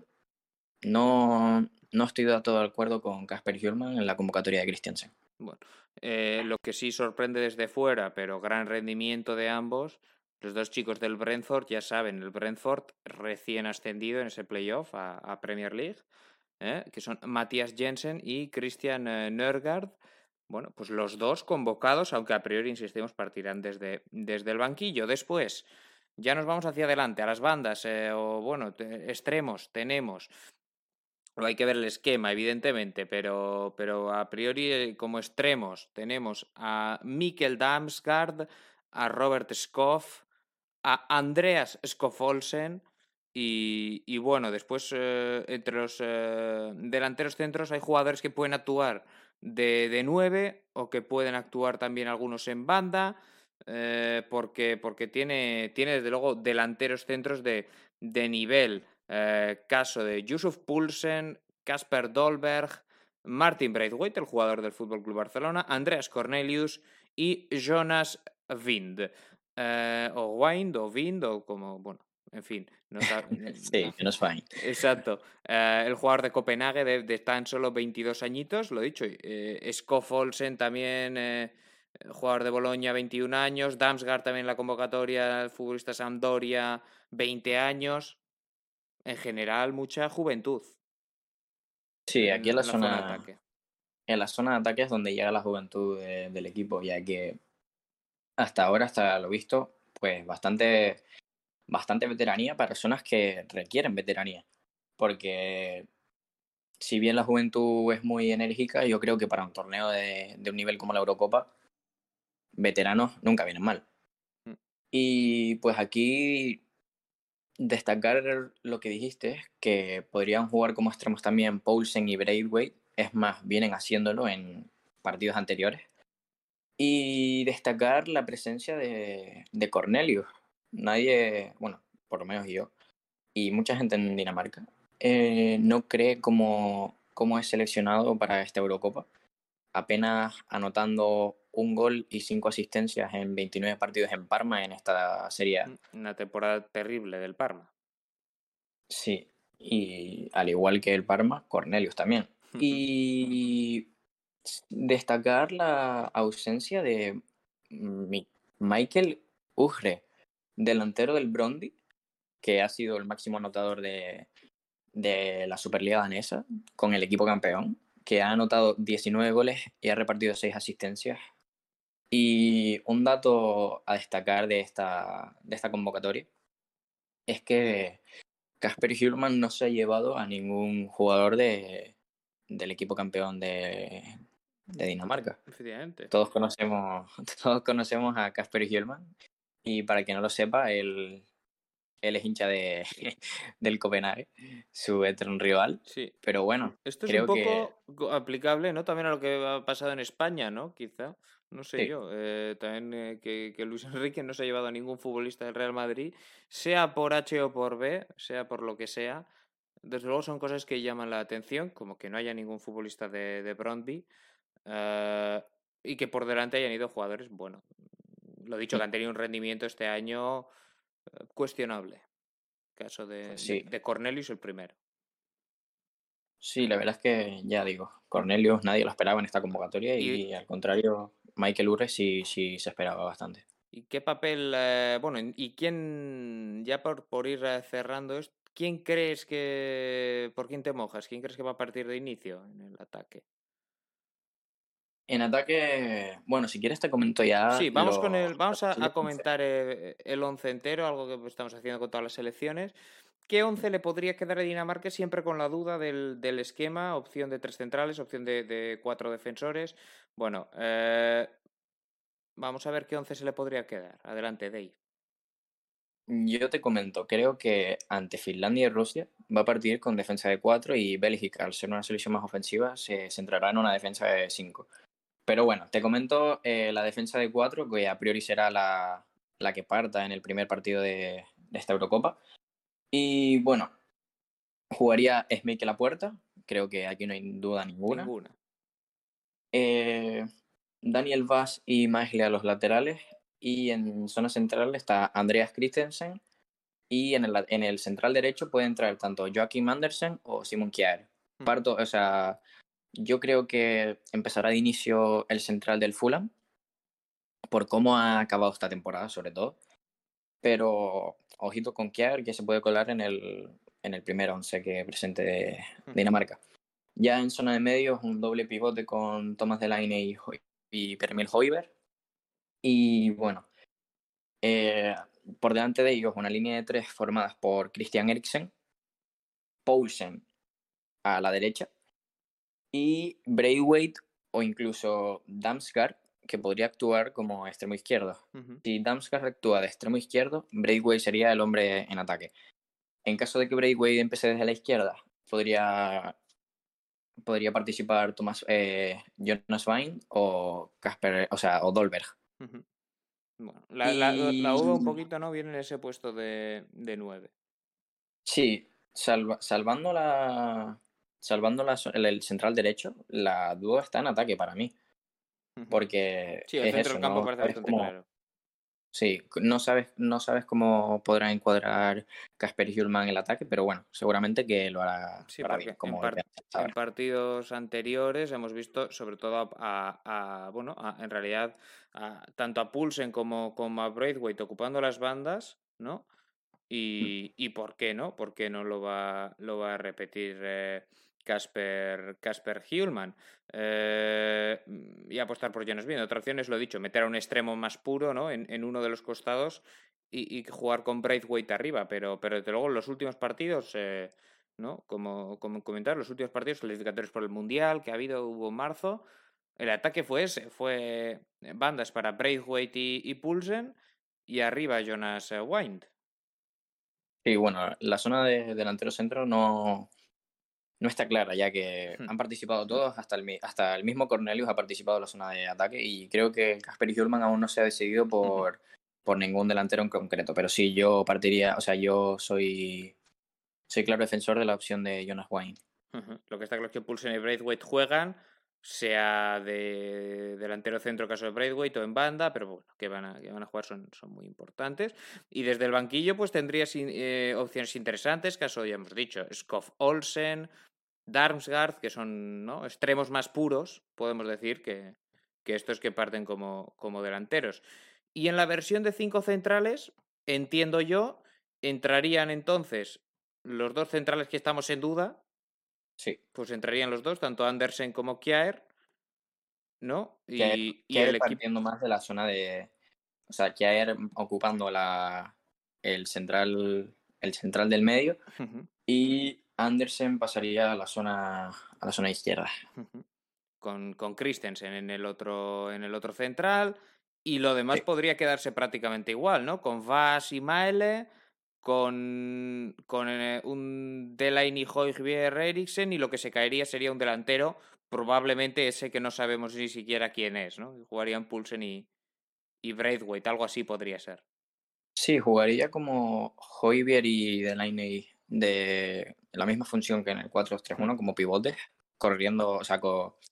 no, no estoy de todo acuerdo con Casper Hjulman en la convocatoria de Christensen. Bueno, eh, lo que sí sorprende desde fuera, pero gran rendimiento de ambos, los dos chicos del Brentford, ya saben, el Brentford recién ascendido en ese playoff a, Premier League, ¿eh? que son Matthias Jensen y Christian eh, Nørgaard bueno, pues los dos convocados, aunque a priori, insistimos, partirán desde, desde el banquillo. Después, ya nos vamos hacia adelante, a las bandas, eh, o bueno, extremos, tenemos. Hay que ver el esquema, evidentemente, pero, pero a priori, eh, como extremos, tenemos a Mikkel Damsgaard, a Robert Skoff, a Andreas Skoffolsen. Y, y bueno, después eh, entre los delanteros centros hay jugadores que pueden actuar de, de 9 o que pueden actuar también algunos en banda, eh, porque, porque tiene, tiene desde luego delanteros centros de, de nivel. Eh, caso de Yusuf Poulsen, Casper Dolberg, Martin Braithwaite, el jugador del Fútbol Club Barcelona, Andreas Cornelius y Jonas Wind. Eh, o Wind o Wind o como, bueno, en fin. No sí, que nos Exacto. Eh, el jugador de Copenhague de, tan solo 22 añitos, lo he dicho. Eh, Skoff Olsen también, eh, jugador de Boloña, 21 años. Damsgaard también en la convocatoria, el futbolista Sampdoria, 20 años. En general, mucha juventud. Sí, aquí en, la, zona, de ataque. En la zona de ataque es donde llega la juventud del equipo, ya que hasta ahora, hasta lo visto, pues bastante bastante veteranía para personas que requieren veteranía. Porque si bien la juventud es muy enérgica, yo creo que para un torneo de, un nivel como la Eurocopa, veteranos nunca vienen mal. Mm. Y pues aquí destacar lo que dijiste, que podrían jugar como extremos también Paulsen y Braithwaite, es más, vienen haciéndolo en partidos anteriores. Y destacar la presencia de, de Cornelius, nadie, bueno, por lo menos yo, y mucha gente en Dinamarca, eh, no cree cómo, cómo es seleccionado para esta Eurocopa. Apenas anotando un gol y cinco asistencias en 29 partidos en Parma en esta serie. Una temporada terrible del Parma. Sí, y al igual que el Parma, Cornelius también. Y destacar la ausencia de Michael Ugre, delantero del Brondi, que ha sido el máximo anotador de, de la Superliga danesa con el equipo campeón, que ha anotado 19 goles y ha repartido 6 asistencias. Y un dato a destacar de esta, de esta convocatoria es que Casper Hillman no se ha llevado a ningún jugador de, del equipo campeón de, de Dinamarca. Todos conocemos, todos conocemos a Casper Hillman y para quien no lo sepa, él, él es hincha de, del Copenhague, su eterno rival. Sí. Pero bueno, Esto es creo un que poco aplicable, ¿no? También a lo que ha pasado en España, ¿no? Quizá. No sé Sí. yo. eh, también eh, que, que Luis Enrique no se ha llevado a ningún futbolista del Real Madrid, sea por H o por B, sea por lo que sea. Desde luego son cosas que llaman la atención, como que no haya ningún futbolista de, de Brøndby eh, y que por delante hayan ido jugadores, bueno, lo dicho, que han tenido un rendimiento este año eh, cuestionable. Caso de, Pues sí. de, de Cornelius el primero. sí, la verdad es que ya digo, Cornelius nadie lo esperaba en esta convocatoria y, Y- al contrario, Michael Urre sí, sí se esperaba bastante. ¿Y qué papel, eh, bueno, y quién, ya por, por ir eh, cerrando esto, quién crees que, por quién te mojas? ¿Quién crees que va a partir de inicio en el ataque? En ataque, bueno, si quieres te comento ya. Sí, vamos con el, vamos a, comentar eh, el once entero, algo que estamos haciendo con todas las selecciones. ¿Qué once le podría quedar a Dinamarca siempre con la duda del, del esquema? Opción de tres centrales, opción de, de cuatro defensores. Bueno, eh, vamos a ver qué once se le podría quedar. Adelante, Dave. Yo te comento, creo que ante Finlandia y Rusia va a partir con defensa de 4 y Bélgica, al ser una selección más ofensiva, se centrará en una defensa de 5. Pero bueno, te comento eh, la defensa de 4, que a priori será la, la que parta en el primer partido de, de esta Eurocopa. Y bueno, jugaría a la puerta, creo que aquí no hay duda ninguna. Ninguna. Eh, Daniel Vaz y Maesle a los laterales. Y en zona central está Andreas Christensen. Y en el, en el central derecho puede entrar tanto Joachim Andersen o Simon Kjaer. Mm. Parto, o sea, yo creo que empezará de inicio el central del Fulham. Por cómo ha acabado esta temporada, sobre todo. Pero ojito con Kjaer, que se puede colar en el, en el primer once que presente Ujú. Dinamarca. Ya en zona de medios, un doble pivote con Thomas Delaney y, Ho- y Permil Hoiber. Y bueno, eh, por delante de ellos, una línea de tres formadas por Christian Eriksen, Poulsen a la derecha y Braithwaite o incluso Damsgaard, que podría actuar como extremo izquierdo. Si Damsgaard actúa de extremo izquierdo, Braithwaite sería el hombre en ataque. En caso de que Braithwaite empiece desde la izquierda, podría, podría participar Thomas, eh, Jonas Wein o Casper, o sea, o Dolberg. Bueno, la, la, Y- la UVA un poquito, ¿no? Viene en ese puesto de, de 9. Sí, salva- salvando la salvando la, el, el central derecho, la duda está en ataque para mí, porque Sí, el es centro eso, del campo ¿no? parece bastante cómo- claro. Sí, no sabes, no sabes cómo podrá encuadrar Casper Hjulman en el ataque, pero bueno, seguramente que lo hará, Sí, porque bien, como en, en partidos anteriores hemos visto, sobre todo a, a- a- bueno, a- en realidad, tanto a Pulsen como, como a Braithwaite ocupando las bandas, ¿no? Y, y por qué no, por qué no lo va, lo va a repetir eh, Casper Casper Hjulman. Eh, y apostar por Jonas Bien. Otra opción es lo dicho, meter a un extremo más puro, ¿no? En, en uno de los costados y, jugar con Braithwaite arriba, pero, pero desde luego en los últimos partidos, eh, ¿no? Como, como comentar, los últimos partidos clasificatorios por el Mundial que ha habido, hubo en marzo, el ataque fue ese, fue bandas para Braithwaite y, Poulsen y arriba Jonas eh, Wind. Sí, bueno, la zona de delantero centro no, no está clara, ya que Hmm. han participado todos, hasta el, hasta el mismo Cornelius ha participado en la zona de ataque y creo que Casper Hjulman aún no se ha decidido por, por ningún delantero en concreto, pero sí, yo partiría, o sea, yo soy, soy claro defensor de la opción de Jonas. Ujú. Lo que está claro es que Poulsen y Braithwaite juegan, sea de delantero centro caso de Braithwaite o en banda, pero bueno, que van a, que van a jugar son, son muy importantes. Y desde el banquillo, pues tendrías eh, opciones interesantes, caso ya hemos dicho, Skoff Olsen, Darmsgaard, que son ¿no? extremos más puros, podemos decir, que, que estos que parten como, como delanteros. Y en la versión de cinco centrales, entiendo yo, entrarían entonces los dos centrales que estamos en duda, Sí, pues entrarían los dos, tanto Andersen como Kjaer, ¿no? Y, Kjaer- y Kjaer el equipo. partiendo más de la zona de, o sea, Kjaer ocupando la, el central el central del medio y Andersen pasaría a la zona, a la zona izquierda. Con, con Christensen en el otro, en el otro central. Y lo demás podría quedarse prácticamente igual, ¿no? Con Vas y Maele, con, con eh, un Delaney, Hoybier, Eriksen y lo que se caería sería un delantero, probablemente ese que no sabemos ni siquiera quién es, ¿no? Jugarían Pulsen y, y Braithwaite, algo así podría ser. Sí, jugaría como Hoybier y Delaney de la misma función que en el 4-3-1 como pivote, corriendo, o sea,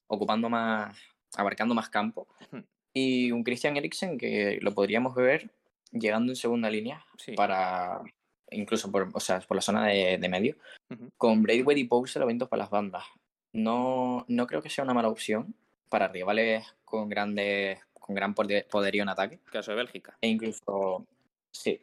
ocupando más, abarcando más campo. Y un Christian Eriksen que lo podríamos ver llegando en segunda línea para incluso por, o sea, por la zona de, medio, con Braithwaite y Poulsen eventos para las bandas. No, no creo que sea una mala opción para rivales con grandes con gran poderío en ataque. Caso de Bélgica. E incluso, sí,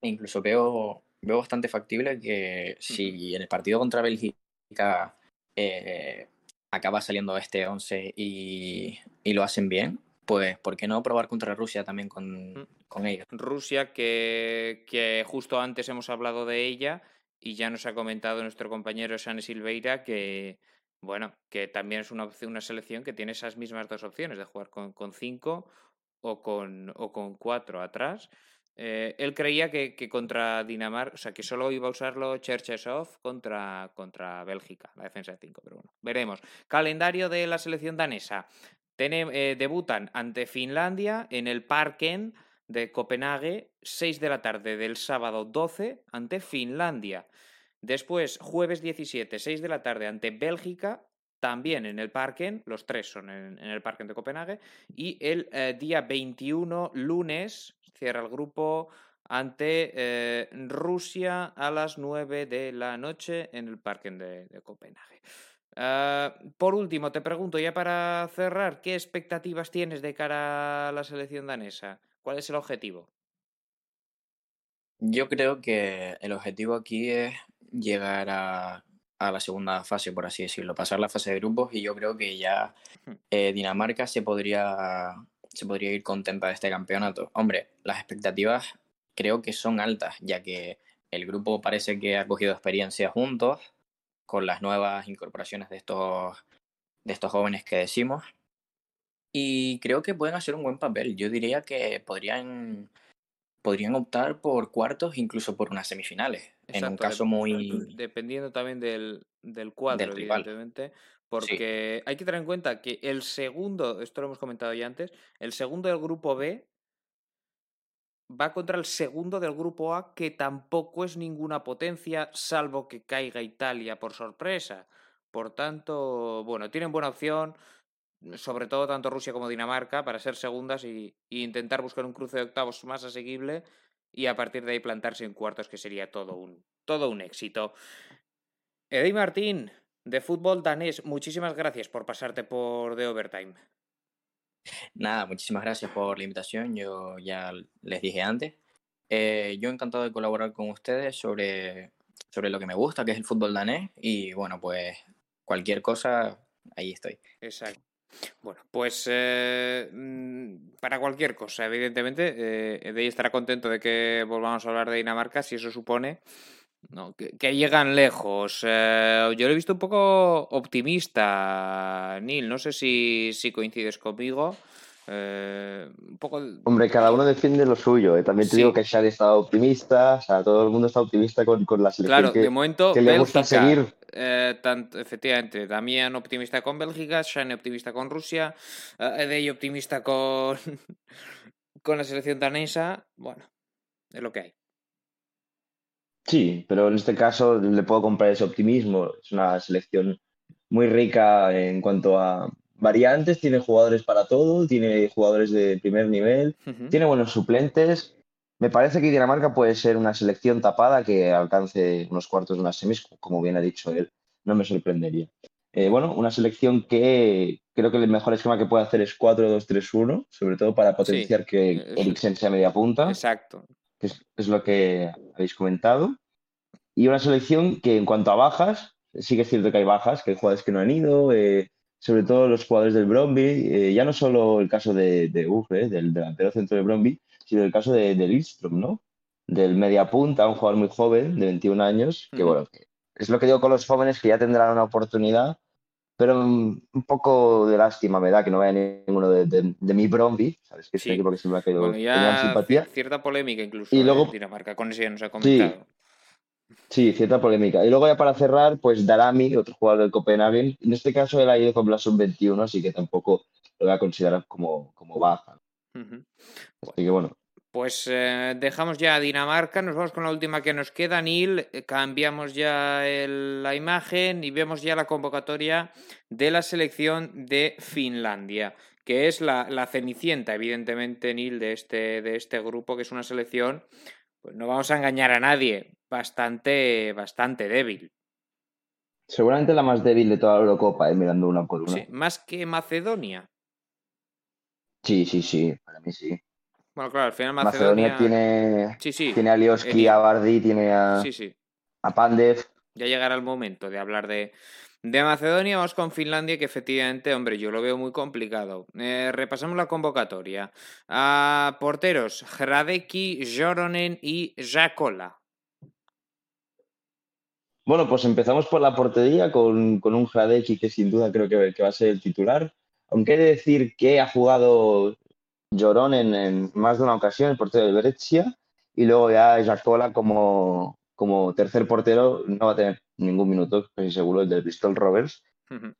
e incluso veo veo bastante factible que si en el partido contra Bélgica eh, acaba saliendo este 11 y, lo hacen bien, pues ¿por qué no probar contra Rusia también con, con ellos? Rusia, que, que, justo antes hemos hablado de ella y ya nos ha comentado nuestro compañero Sane Silveira que, bueno, que también es una, una selección que tiene esas mismas dos opciones de jugar con, con cinco o con, o con cuatro atrás. Eh, él creía que, contra Dinamarca, o sea, que solo iba a usarlo Cherchesov contra, contra Bélgica, la defensa de 5, pero bueno, veremos. Calendario de la selección danesa. Eh, debutan ante Finlandia en el Parken de Copenhague, 6 de la tarde del sábado 12 ante Finlandia. Después, jueves 17, 6 de la tarde ante Bélgica, también en el Parken, los tres son en, el Parken de Copenhague, y el eh, día 21, lunes, cierra el grupo ante eh, Rusia a las 9 de la noche en el Parken de, Copenhague. Ah, por último, te pregunto ya para cerrar, ¿qué expectativas tienes de cara a la selección danesa? ¿Cuál es el objetivo? Yo creo que el objetivo aquí es llegar a a la segunda fase, por así decirlo, pasar la fase de grupos y yo creo que ya eh, Dinamarca se podría, se podría ir contenta de este campeonato. Hombre, las expectativas creo que son altas, ya que el grupo parece que ha cogido experiencia juntos con las nuevas incorporaciones de estos, de estos jóvenes que decimos. Y creo que pueden hacer un buen papel. Yo diría que podrían podrían optar por cuartos, incluso por unas semifinales. en un caso muy. Dependiendo también del, del cuadro, evidentemente. Porque hay que tener en cuenta que el segundo, esto lo hemos comentado ya antes, el segundo del grupo B va contra el segundo del grupo A, que tampoco es ninguna potencia, salvo que caiga Italia por sorpresa. Por tanto, bueno, tienen buena opción sobre todo tanto Rusia como Dinamarca, para ser segundas y, intentar buscar un cruce de octavos más asequible y a partir de ahí plantarse en cuartos, que sería todo un, todo un éxito. Eddie Martín, de fútbol danés, muchísimas gracias por pasarte por The Overtime. Nada, muchísimas gracias por la invitación. Yo ya les dije antes. Eh, yo encantado de colaborar con ustedes sobre, sobre lo que me gusta, que es el fútbol danés. Y bueno, pues cualquier cosa, ahí estoy. Exacto. Bueno, pues eh, mm, para cualquier cosa, evidentemente, eh, de ahí estará contento de que volvamos a hablar de Dinamarca si eso supone que, llegan lejos. Eh, yo lo he visto un poco optimista, Neil. No sé si, si coincides conmigo. un poco... Hombre, cada uno defiende lo suyo. También te digo que Shari está optimista, o sea, todo el mundo está optimista con, con la selección claro, de momento, que le gusta seguir. Eh, tanto, efectivamente, Damián optimista con Bélgica, Shane optimista con Rusia, eh, optimista con, con la selección danesa. Bueno, es lo que hay. Sí, pero en este caso le puedo comprar ese optimismo. Es una selección muy rica en cuanto a variantes, tiene jugadores para todo, tiene jugadores de primer nivel, tiene buenos suplentes me parece que Dinamarca puede ser una selección tapada que alcance unos cuartos de unas semis, como bien ha dicho él. No me sorprendería. Eh, bueno, una selección que creo que el mejor esquema que puede hacer es 4-2-3-1, sobre todo para potenciar que eh, Eriksen sea media punta. Exacto. Que es, lo que habéis comentado. Y una selección que en cuanto a bajas, sí que es cierto que hay bajas, que hay jugadores que no han ido, eh, sobre todo los jugadores del Bromby, ya no solo el caso de, de Uf, del delantero centro del Bromby, sino el caso de, de Lidstrom, ¿no? del media punta, un jugador muy joven, de 21 años, que bueno, es lo que digo con los jóvenes que ya tendrán una oportunidad, pero un, poco de lástima me da que no vaya ninguno de, mi Bromby, ¿sabes? Que es un equipo que siempre ha quedado bueno, simpatía. Cierta polémica incluso y luego, en Dinamarca, con ese ya nos ha comentado. Sí, cierta polémica. Y luego ya para cerrar, pues Darami, otro jugador del Copenhagen. En este caso él ha ido con la sub-21, así que tampoco lo voy a considerar como, como baja. Así que bueno. Pues eh, dejamos ya a Dinamarca, nos vamos con la última que nos queda, Neil, eh, cambiamos ya la imagen y vemos ya la convocatoria de la selección de Finlandia, que es la, la cenicienta, evidentemente, Neil, de este, de este grupo, que es una selección, pues no vamos a engañar a nadie, bastante, bastante débil. Seguramente la más débil de toda la Eurocopa, eh, mirando una por una. Sí, más que Macedonia. Sí, sí, sí, para mí sí. Bueno, claro, al final Macedonia, tiene, tiene a Lioski, a Bardi, tiene a, a Pandev. Ya llegará el momento de hablar de, de Macedonia. Vamos con Finlandia, que efectivamente, hombre, yo lo veo muy complicado. Eh, repasamos la convocatoria. A porteros, Hradeki, Joronen y Jakola. Bueno, pues empezamos por la portería con, un Hradeki que sin duda creo que, que va a ser el titular. Aunque he de decir que ha jugado Llorón en, más de una ocasión, el portero de Brescia, y luego ya Jacola como, como tercer portero no va a tener ningún minuto, casi seguro, el del Bristol Rovers.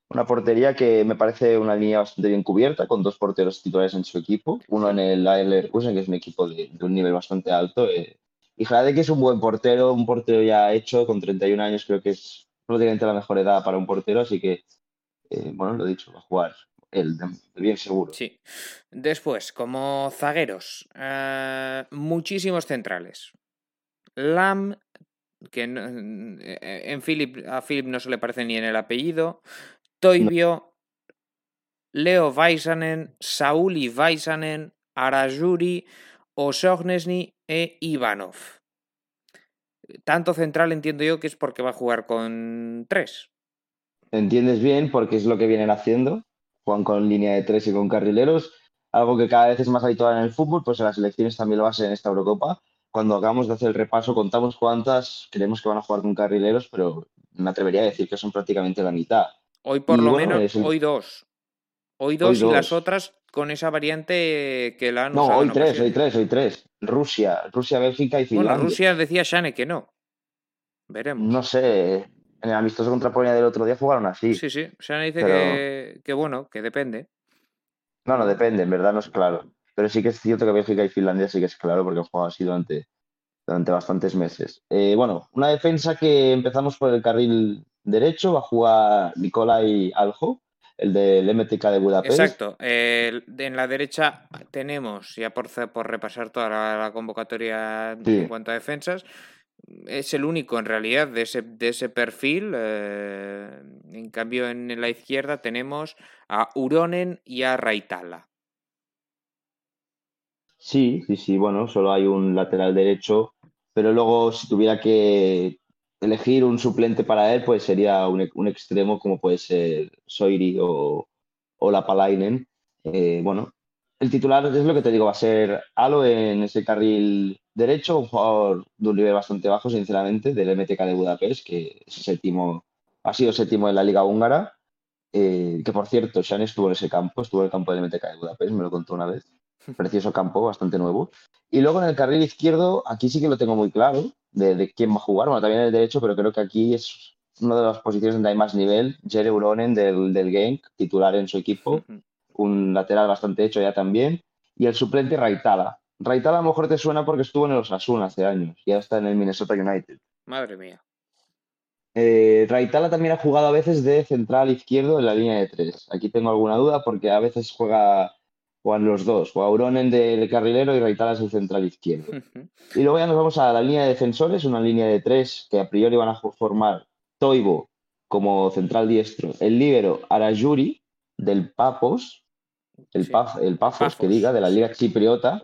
Una portería que me parece una línea bastante bien cubierta, con dos porteros titulares en su equipo. Uno en el AL Leverkusen, que es un equipo de, un nivel bastante alto. Eh. Y Jade, que es un buen portero, un portero ya hecho, con 31 años, creo que es prácticamente la mejor edad para un portero, así que, eh, bueno, lo dicho, va a jugar bien seguro. Sí. Después, como zagueros, eh, muchísimos centrales. Lam, que en Philip, a Philip no se le parece ni en el apellido. Toibio, Leo Vaisanen, Sauli Vaisanen, Arajuri, Osognesny e Ivanov. Tanto central entiendo yo que es porque va a jugar con tres. Entiendes bien porque es lo que vienen haciendo juegan con línea de tres y con carrileros, algo que cada vez es más habitual en el fútbol, pues en las elecciones también lo va a ser en esta Eurocopa. Cuando acabamos de hacer el repaso, contamos cuántas creemos que van a jugar con carrileros, pero me atrevería a decir que son prácticamente la mitad. Hoy por lo menos, hoy dos. Hoy dos, y las otras con esa variante que la han No, hoy tres, hoy tres, hoy tres. Rusia, Rusia, Bélgica y Finlandia. Bueno, Rusia decía Shane que no. Veremos. No sé, en el amistoso contra Polonia del otro día jugaron así. Sí, sí. O sea, dice que, bueno, que depende. No, no depende, en verdad no es claro. Pero sí que es cierto que Bélgica y Finlandia sí que es claro porque han jugado así durante, durante bastantes meses. Eh, bueno, una defensa que empezamos por el carril derecho, va a jugar Nikolai Aljo, el del MTK de Budapest. Exacto. en la derecha tenemos, ya por, por repasar toda la, convocatoria en cuanto a defensas, es el único en realidad de ese, de ese perfil. Eh, en cambio, en la izquierda tenemos a Uronen y a Raitala. Sí, sí, sí, bueno, solo hay un lateral derecho, pero luego si tuviera que elegir un suplente para él, pues sería un, un extremo como puede ser Soiri o, o Lapalainen. Eh, bueno, el titular es lo que te digo, va a ser Alo en ese carril derecho, un jugador de un nivel bastante bajo, sinceramente, del MTK de Budapest, que es séptimo, ha sido séptimo en la Liga Húngara. Eh, que por cierto, Sean estuvo en ese campo, estuvo en el campo del MTK de Budapest, me lo contó una vez. Precioso campo, bastante nuevo. Y luego en el carril izquierdo, aquí sí que lo tengo muy claro, de, quién va a jugar. Bueno, también en el derecho, pero creo que aquí es una de las posiciones donde hay más nivel. Jere Uronen del, del Genk, titular en su equipo un lateral bastante hecho ya también, y el suplente Raitala. Raitala a lo mejor te suena porque estuvo en los Asuna hace años, y ahora está en el Minnesota United. Madre mía. Eh, Raitala también ha jugado a veces de central izquierdo en la línea de tres. Aquí tengo alguna duda porque a veces juega juegan los dos, juega Uronen de, carrilero y Raitala es el central izquierdo. y luego ya nos vamos a la línea de defensores, una línea de tres que a priori van a formar Toivo como central diestro, el líbero Arayuri del Papos el, el Pafos, que diga, de la Liga Chipriota,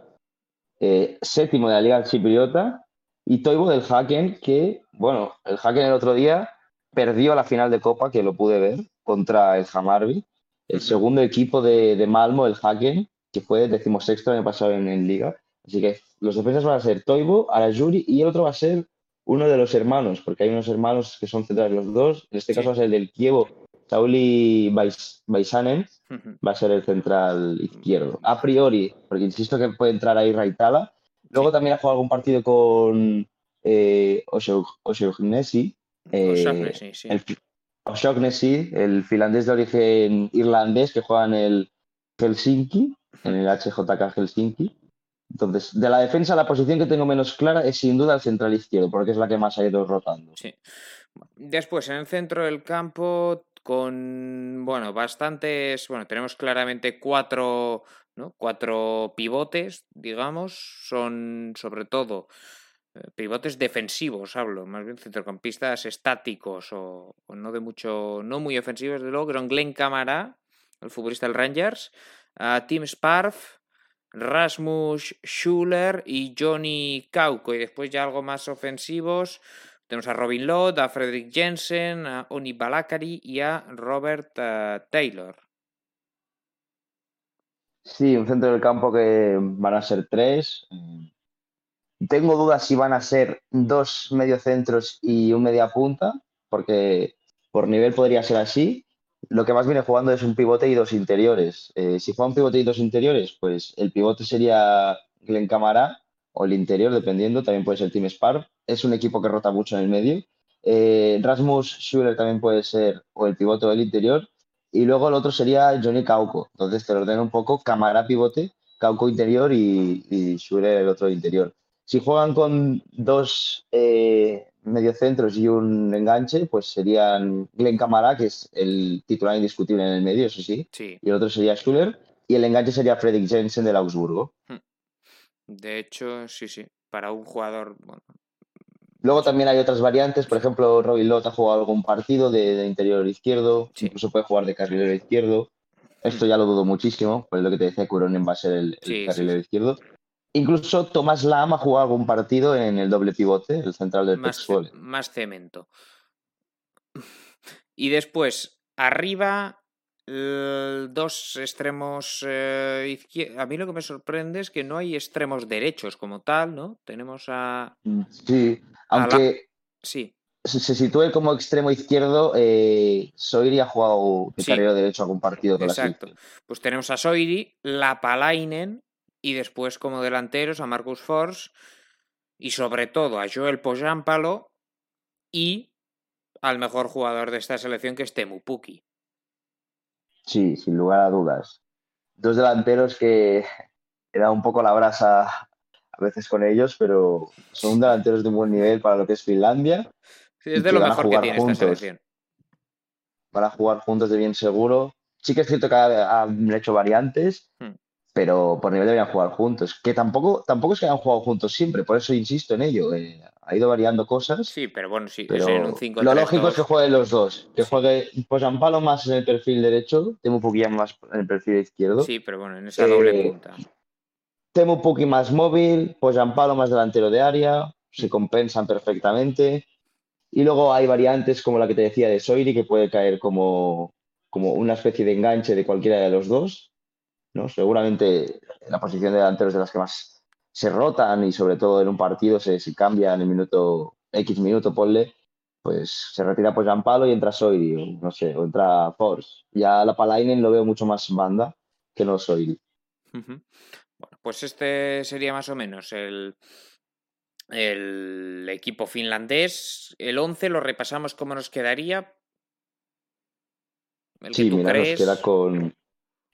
eh, séptimo de la Liga Chipriota, y Toivo del Haken, que, bueno, el Haken el otro día perdió la final de Copa, que lo pude ver, contra el Hamarby, el segundo equipo de, Malmo, el Haken, que fue decimosexto el año pasado en, en Liga. Así que los defensas van a ser Toivo, Arajuri y el otro va a ser uno de los hermanos, porque hay unos hermanos que son centrales los dos. En este caso va a ser el del Kievo, Sauli Baisanen, va a ser el central izquierdo. A priori, porque insisto que puede entrar ahí Raitala. Luego también ha jugado algún partido con eh, Oshognesi. Eh, el, el finlandés de origen irlandés que juega en el Helsinki, en el HJK Helsinki. Entonces, de la defensa, la posición que tengo menos clara es sin duda el central izquierdo, porque es la que más ha ido rotando. Sí. Después, en el centro del campo, con, bueno, bastantes, bueno, tenemos claramente cuatro, ¿no? Cuatro pivotes, digamos, son sobre todo eh, pivotes defensivos, hablo, más bien centrocampistas estáticos o, no de mucho, no muy ofensivos, de luego, Glenn Camara, el futbolista del Rangers, Tim Sparf, Rasmus Schuller y Johnny Kauko, y después ya algo más ofensivos, tenemos a Robin Lott, a Frederick Jensen, a Oni Balakari y a Robert eh, Taylor. Sí, un centro del campo que van a ser tres. Tengo dudas si van a ser dos mediocentros y un media punta, porque por nivel podría ser así. Lo que más viene jugando es un pivote y dos interiores. Eh, si juega un pivote y dos interiores, pues el pivote sería Glenn Camara o el interior, dependiendo, también puede ser Team Spark. Es un equipo que rota mucho en el medio. Eh, Rasmus Schuller también puede ser o el pivote o el interior. Y luego el otro sería Johnny Cauco. Entonces te lo ordeno un poco, Camara pivote, Cauco interior y, y Schuller el otro interior. Si juegan con dos eh, mediocentros y un enganche, pues serían Glenn Camara, que es el titular indiscutible en el medio, eso sí. sí. Y el otro sería Schuller. Y el enganche sería Fredrik Jensen del Augsburgo. Hmm. De hecho, sí, sí. Para un jugador. Luego también hay otras variantes. Por ejemplo, Robin Lott ha jugado algún partido de, interior izquierdo. Incluso puede jugar de carrilero izquierdo. Esto ya lo dudo muchísimo. Por lo que te decía, Curonen va a ser el, carrilero izquierdo. Incluso Tomás Lam ha jugado algún partido en el doble pivote, el central del más, más cemento. Y después, arriba, dos extremos eh, izquierdos. A mí lo que me sorprende es que no hay extremos derechos como tal, ¿no? Tenemos a. Mm, sí, aunque. Sí. Se sitúe como extremo izquierdo, eh, Soiri ha jugado de carrera derecho a algún partido con Exacto. pues tenemos a Soiri, la Palainen y después como delanteros a Marcus Force y sobre todo a Joel Pojampalo y al mejor jugador de esta selección que es Temu Puki. Sí, sin lugar a dudas. Dos delanteros que he dado un poco la brasa a veces con ellos, pero son delanteros de un buen nivel para lo que es Finlandia. Sí, es de lo mejor que tiene esta selección. Van a jugar juntos de bien seguro. Sí que es cierto que han hecho variantes, hmm. Pero por nivel deberían jugar juntos. Que tampoco, tampoco es que hayan jugado juntos siempre, por eso insisto en ello. Eh, ha ido variando cosas. Sí, pero bueno, sí, pero un 5 Lo lógico es que jueguen los dos. Que juegue Posampalo más en el perfil derecho, Temu Puki más en el perfil izquierdo. Sí, pero bueno, en esa doble eh, punta. Temu Puki más móvil, Posampalo más delantero de área, se compensan perfectamente. Y luego hay variantes como la que te decía de Soiri, que puede caer como, como una especie de enganche de cualquiera de los dos. ¿No? Seguramente la posición de delanteros de las que más se rotan y sobre todo en un partido se, se cambia en el minuto X minuto, ponle, pues se retira pues Palo y entra Soiri, no sé, o entra Force. Ya la Palainen lo veo mucho más banda que no Soiri. Bueno, pues este sería más o menos el, el equipo finlandés. El 11 lo repasamos cómo nos quedaría. sí, mira, nos queda con,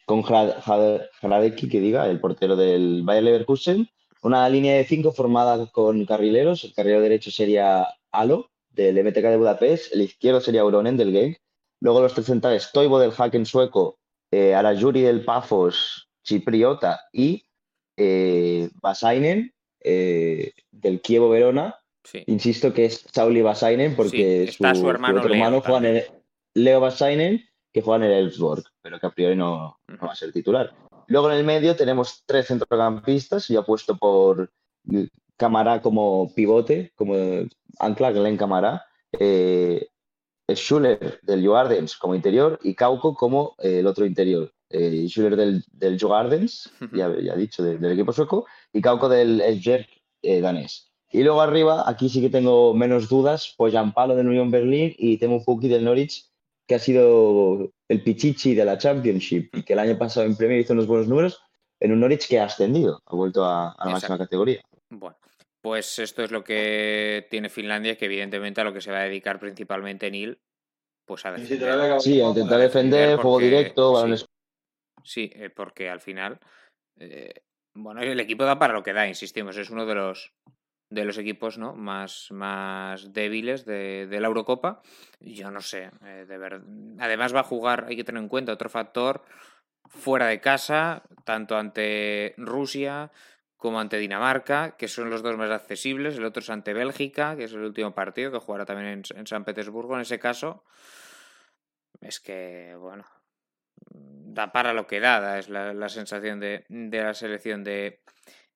con Hradecki, que diga, el portero del Bayer Leverkusen, una línea de cinco formada con carrileros. El carrilero derecho sería Alo, del MTK de Budapest. El izquierdo sería Uronen, del Game. Luego los tres centrales, Toivo, del Haken sueco. Eh, Arajuri, del Pafos, Chipriota. Y eh, Basainen, eh, del Kievo Verona. Insisto que es Sauli Basainen porque su, hermano, otro Leo, hermano juega en Leo Basainen, que juega en el Elfsborg, pero que a priori no, no va a ser titular. Luego en el medio tenemos tres centrocampistas, yo apuesto por Camara como pivote, como ancla, Glenn Camara, eh, Schuller del Joardens como interior y Cauco como eh, el otro interior, eh, Schuller del, del ya, ya dicho, del, equipo sueco, y Kauko del Esbjerg eh, danés. Y luego arriba, aquí sí que tengo menos dudas, pues Palo del Unión Berlín y Temo Pukki del Norwich, que ha sido el pichichi de la Championship y que el año pasado en Premier hizo unos buenos números, en un Norwich que ha ascendido, ha vuelto a, la máxima categoría. Bueno, pues esto es lo que tiene Finlandia, que evidentemente a lo que se va a dedicar principalmente Neil, pues a defender. Sí, a intentar defender, juego directo, balones. Sí, eh, porque al final, eh, bueno, el equipo da para lo que da, insistimos, es uno de los de los equipos ¿no? más, más débiles de, la Eurocopa. Yo no sé, eh, de. Además va a jugar, hay que tener en cuenta otro factor, fuera de casa, tanto ante Rusia como ante Dinamarca, que son los dos más accesibles. El otro es ante Bélgica, que es el último partido, que jugará también en, San Petersburgo. En ese caso, es que, bueno, da para lo que da, es la, sensación de, de la selección de,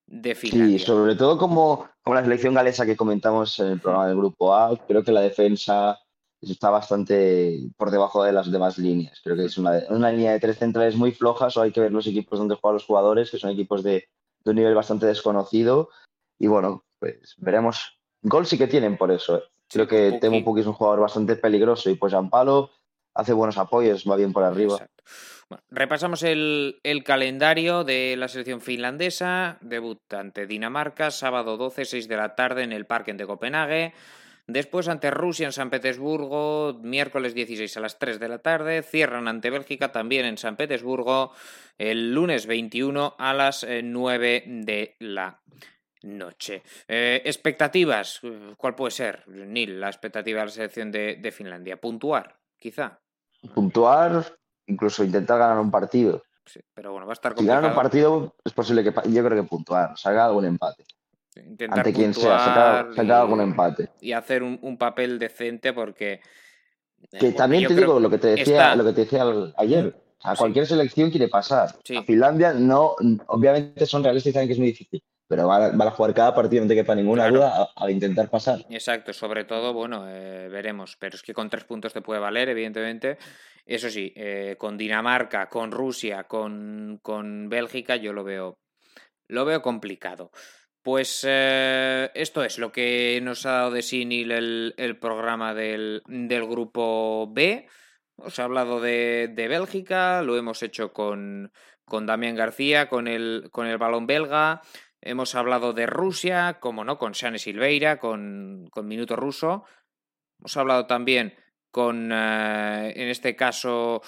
de Finlandia. Sí, sobre todo como, como la selección galesa que comentamos en el programa del Grupo A, creo que la defensa está bastante por debajo de las demás líneas. Creo que es una, una línea de tres centrales muy flojas o hay que ver los equipos donde juegan los jugadores, que son equipos de, de un nivel bastante desconocido. Y bueno, pues veremos. Gol sí que tienen por eso. ¿eh? Creo que Temo Pukki es un jugador bastante peligroso y pues Palo hace buenos apoyos, va bien por arriba repasamos el, calendario de la selección finlandesa. Debut ante Dinamarca, sábado 12, 6 de la tarde en el Parque de Copenhague. Después ante Rusia en San Petersburgo, miércoles 16 a las 3 de la tarde. Cierran ante Bélgica también en San Petersburgo el lunes 21 a las 9 eh, de la noche. Eh, expectativas, ¿cuál puede ser, Nil, la expectativa de la selección de Finlandia? ¿Puntuar, quizá? Puntuar, incluso intentar ganar un partido. Sí, pero bueno, va a estar complicado. Si ganan un partido, es posible que yo creo que puntuar, salga algún empate. intentar Ante quien sea, sacar, algún empate. Y hacer un, papel decente porque. Eh, que también te digo lo que te decía, lo que te decía ayer. A cualquier selección quiere pasar. A Finlandia no, obviamente son realistas y saben que es muy difícil pero van a, jugar cada partido, no te quepa ninguna duda, a, intentar pasar. Exacto, sobre todo, bueno, eh, veremos, pero es que con tres puntos te puede valer, evidentemente. Eso sí, eh, con Dinamarca, con Rusia, con, con, Bélgica, yo lo veo, lo veo complicado. Pues eh, esto es lo que nos ha dado de Sinil el, el programa del, del, grupo B. Os he hablado de, de Bélgica, lo hemos hecho con, con Damián García, con el, con el balón belga. Hemos hablado de Rusia, como no, con Shane Silveira, con, con Minuto Ruso. Hemos hablado también con, eh, en este caso,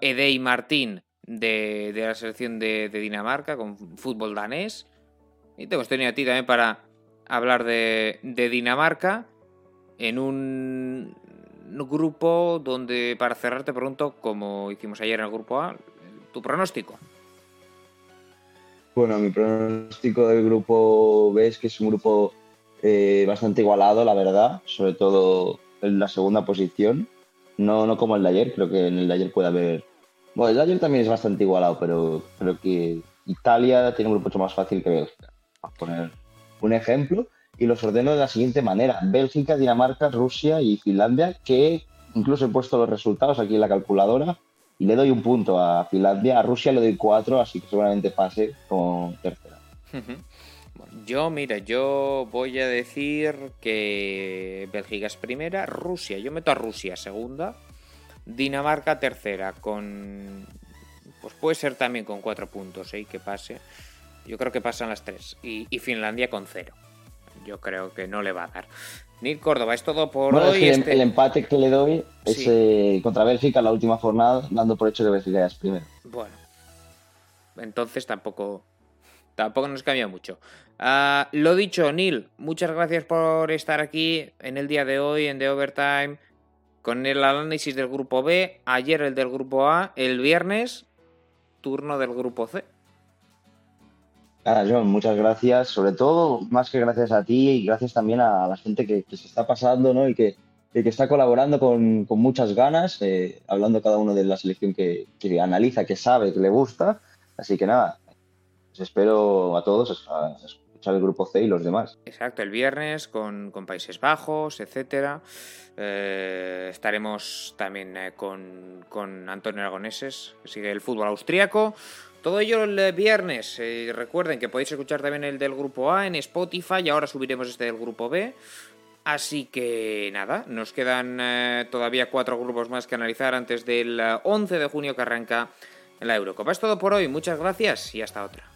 Edey Martín de, de, la selección de, Dinamarca, con fútbol danés. Y te hemos tenido a ti también para hablar de, de Dinamarca en un grupo donde, para cerrar, te pregunto, como hicimos ayer en el grupo A, tu pronóstico. Bueno, mi pronóstico del grupo B es que es un grupo eh, bastante igualado, la verdad, sobre todo en la segunda posición. No, no como el de ayer, creo que en el de ayer puede haber. Bueno, el de ayer también es bastante igualado, pero creo que Italia tiene un grupo mucho más fácil que Bélgica. a poner un ejemplo y los ordeno de la siguiente manera: Bélgica, Dinamarca, Rusia y Finlandia, que incluso he puesto los resultados aquí en la calculadora y le doy un punto a Finlandia, a Rusia le doy cuatro, así que seguramente pase con tercera. Yo, mira, yo voy a decir que Bélgica es primera, Rusia, yo meto a Rusia segunda, Dinamarca tercera, con. Pues puede ser también con cuatro puntos, ¿eh? Que pase. Yo creo que pasan las tres. Y, y Finlandia con cero. Yo creo que no le va a dar. Nick Córdoba, es todo por hoy. Este el, empate que le doy es eh, contra Bélgica la última jornada, dando por hecho que Bélgica ya es primero. Bueno, entonces tampoco, tampoco nos cambia mucho. Ah, lo dicho, Neil, muchas gracias por estar aquí en el día de hoy, en The Overtime, con el análisis del grupo B, ayer el del grupo A, el viernes, turno del grupo C. Nada, John, muchas gracias. Sobre todo, más que gracias a ti y gracias también a la gente que, se está pasando ¿no? y, que, que está colaborando con, muchas ganas, eh, hablando cada uno de la selección que, analiza, que sabe, que le gusta. Así que nada, os espero a todos sale el grupo C y los demás. Exacto, el viernes con, Países Bajos, etcétera. Eh, estaremos también eh, con, con, Antonio Aragoneses, que sigue el fútbol austríaco. Todo ello el viernes. Eh, recuerden que podéis escuchar también el del grupo A en Spotify y ahora subiremos este del grupo B. Así que nada, nos quedan todavía cuatro grupos más que analizar antes del 11 de junio que arranca la Eurocopa. Es todo por hoy, muchas gracias y hasta otra.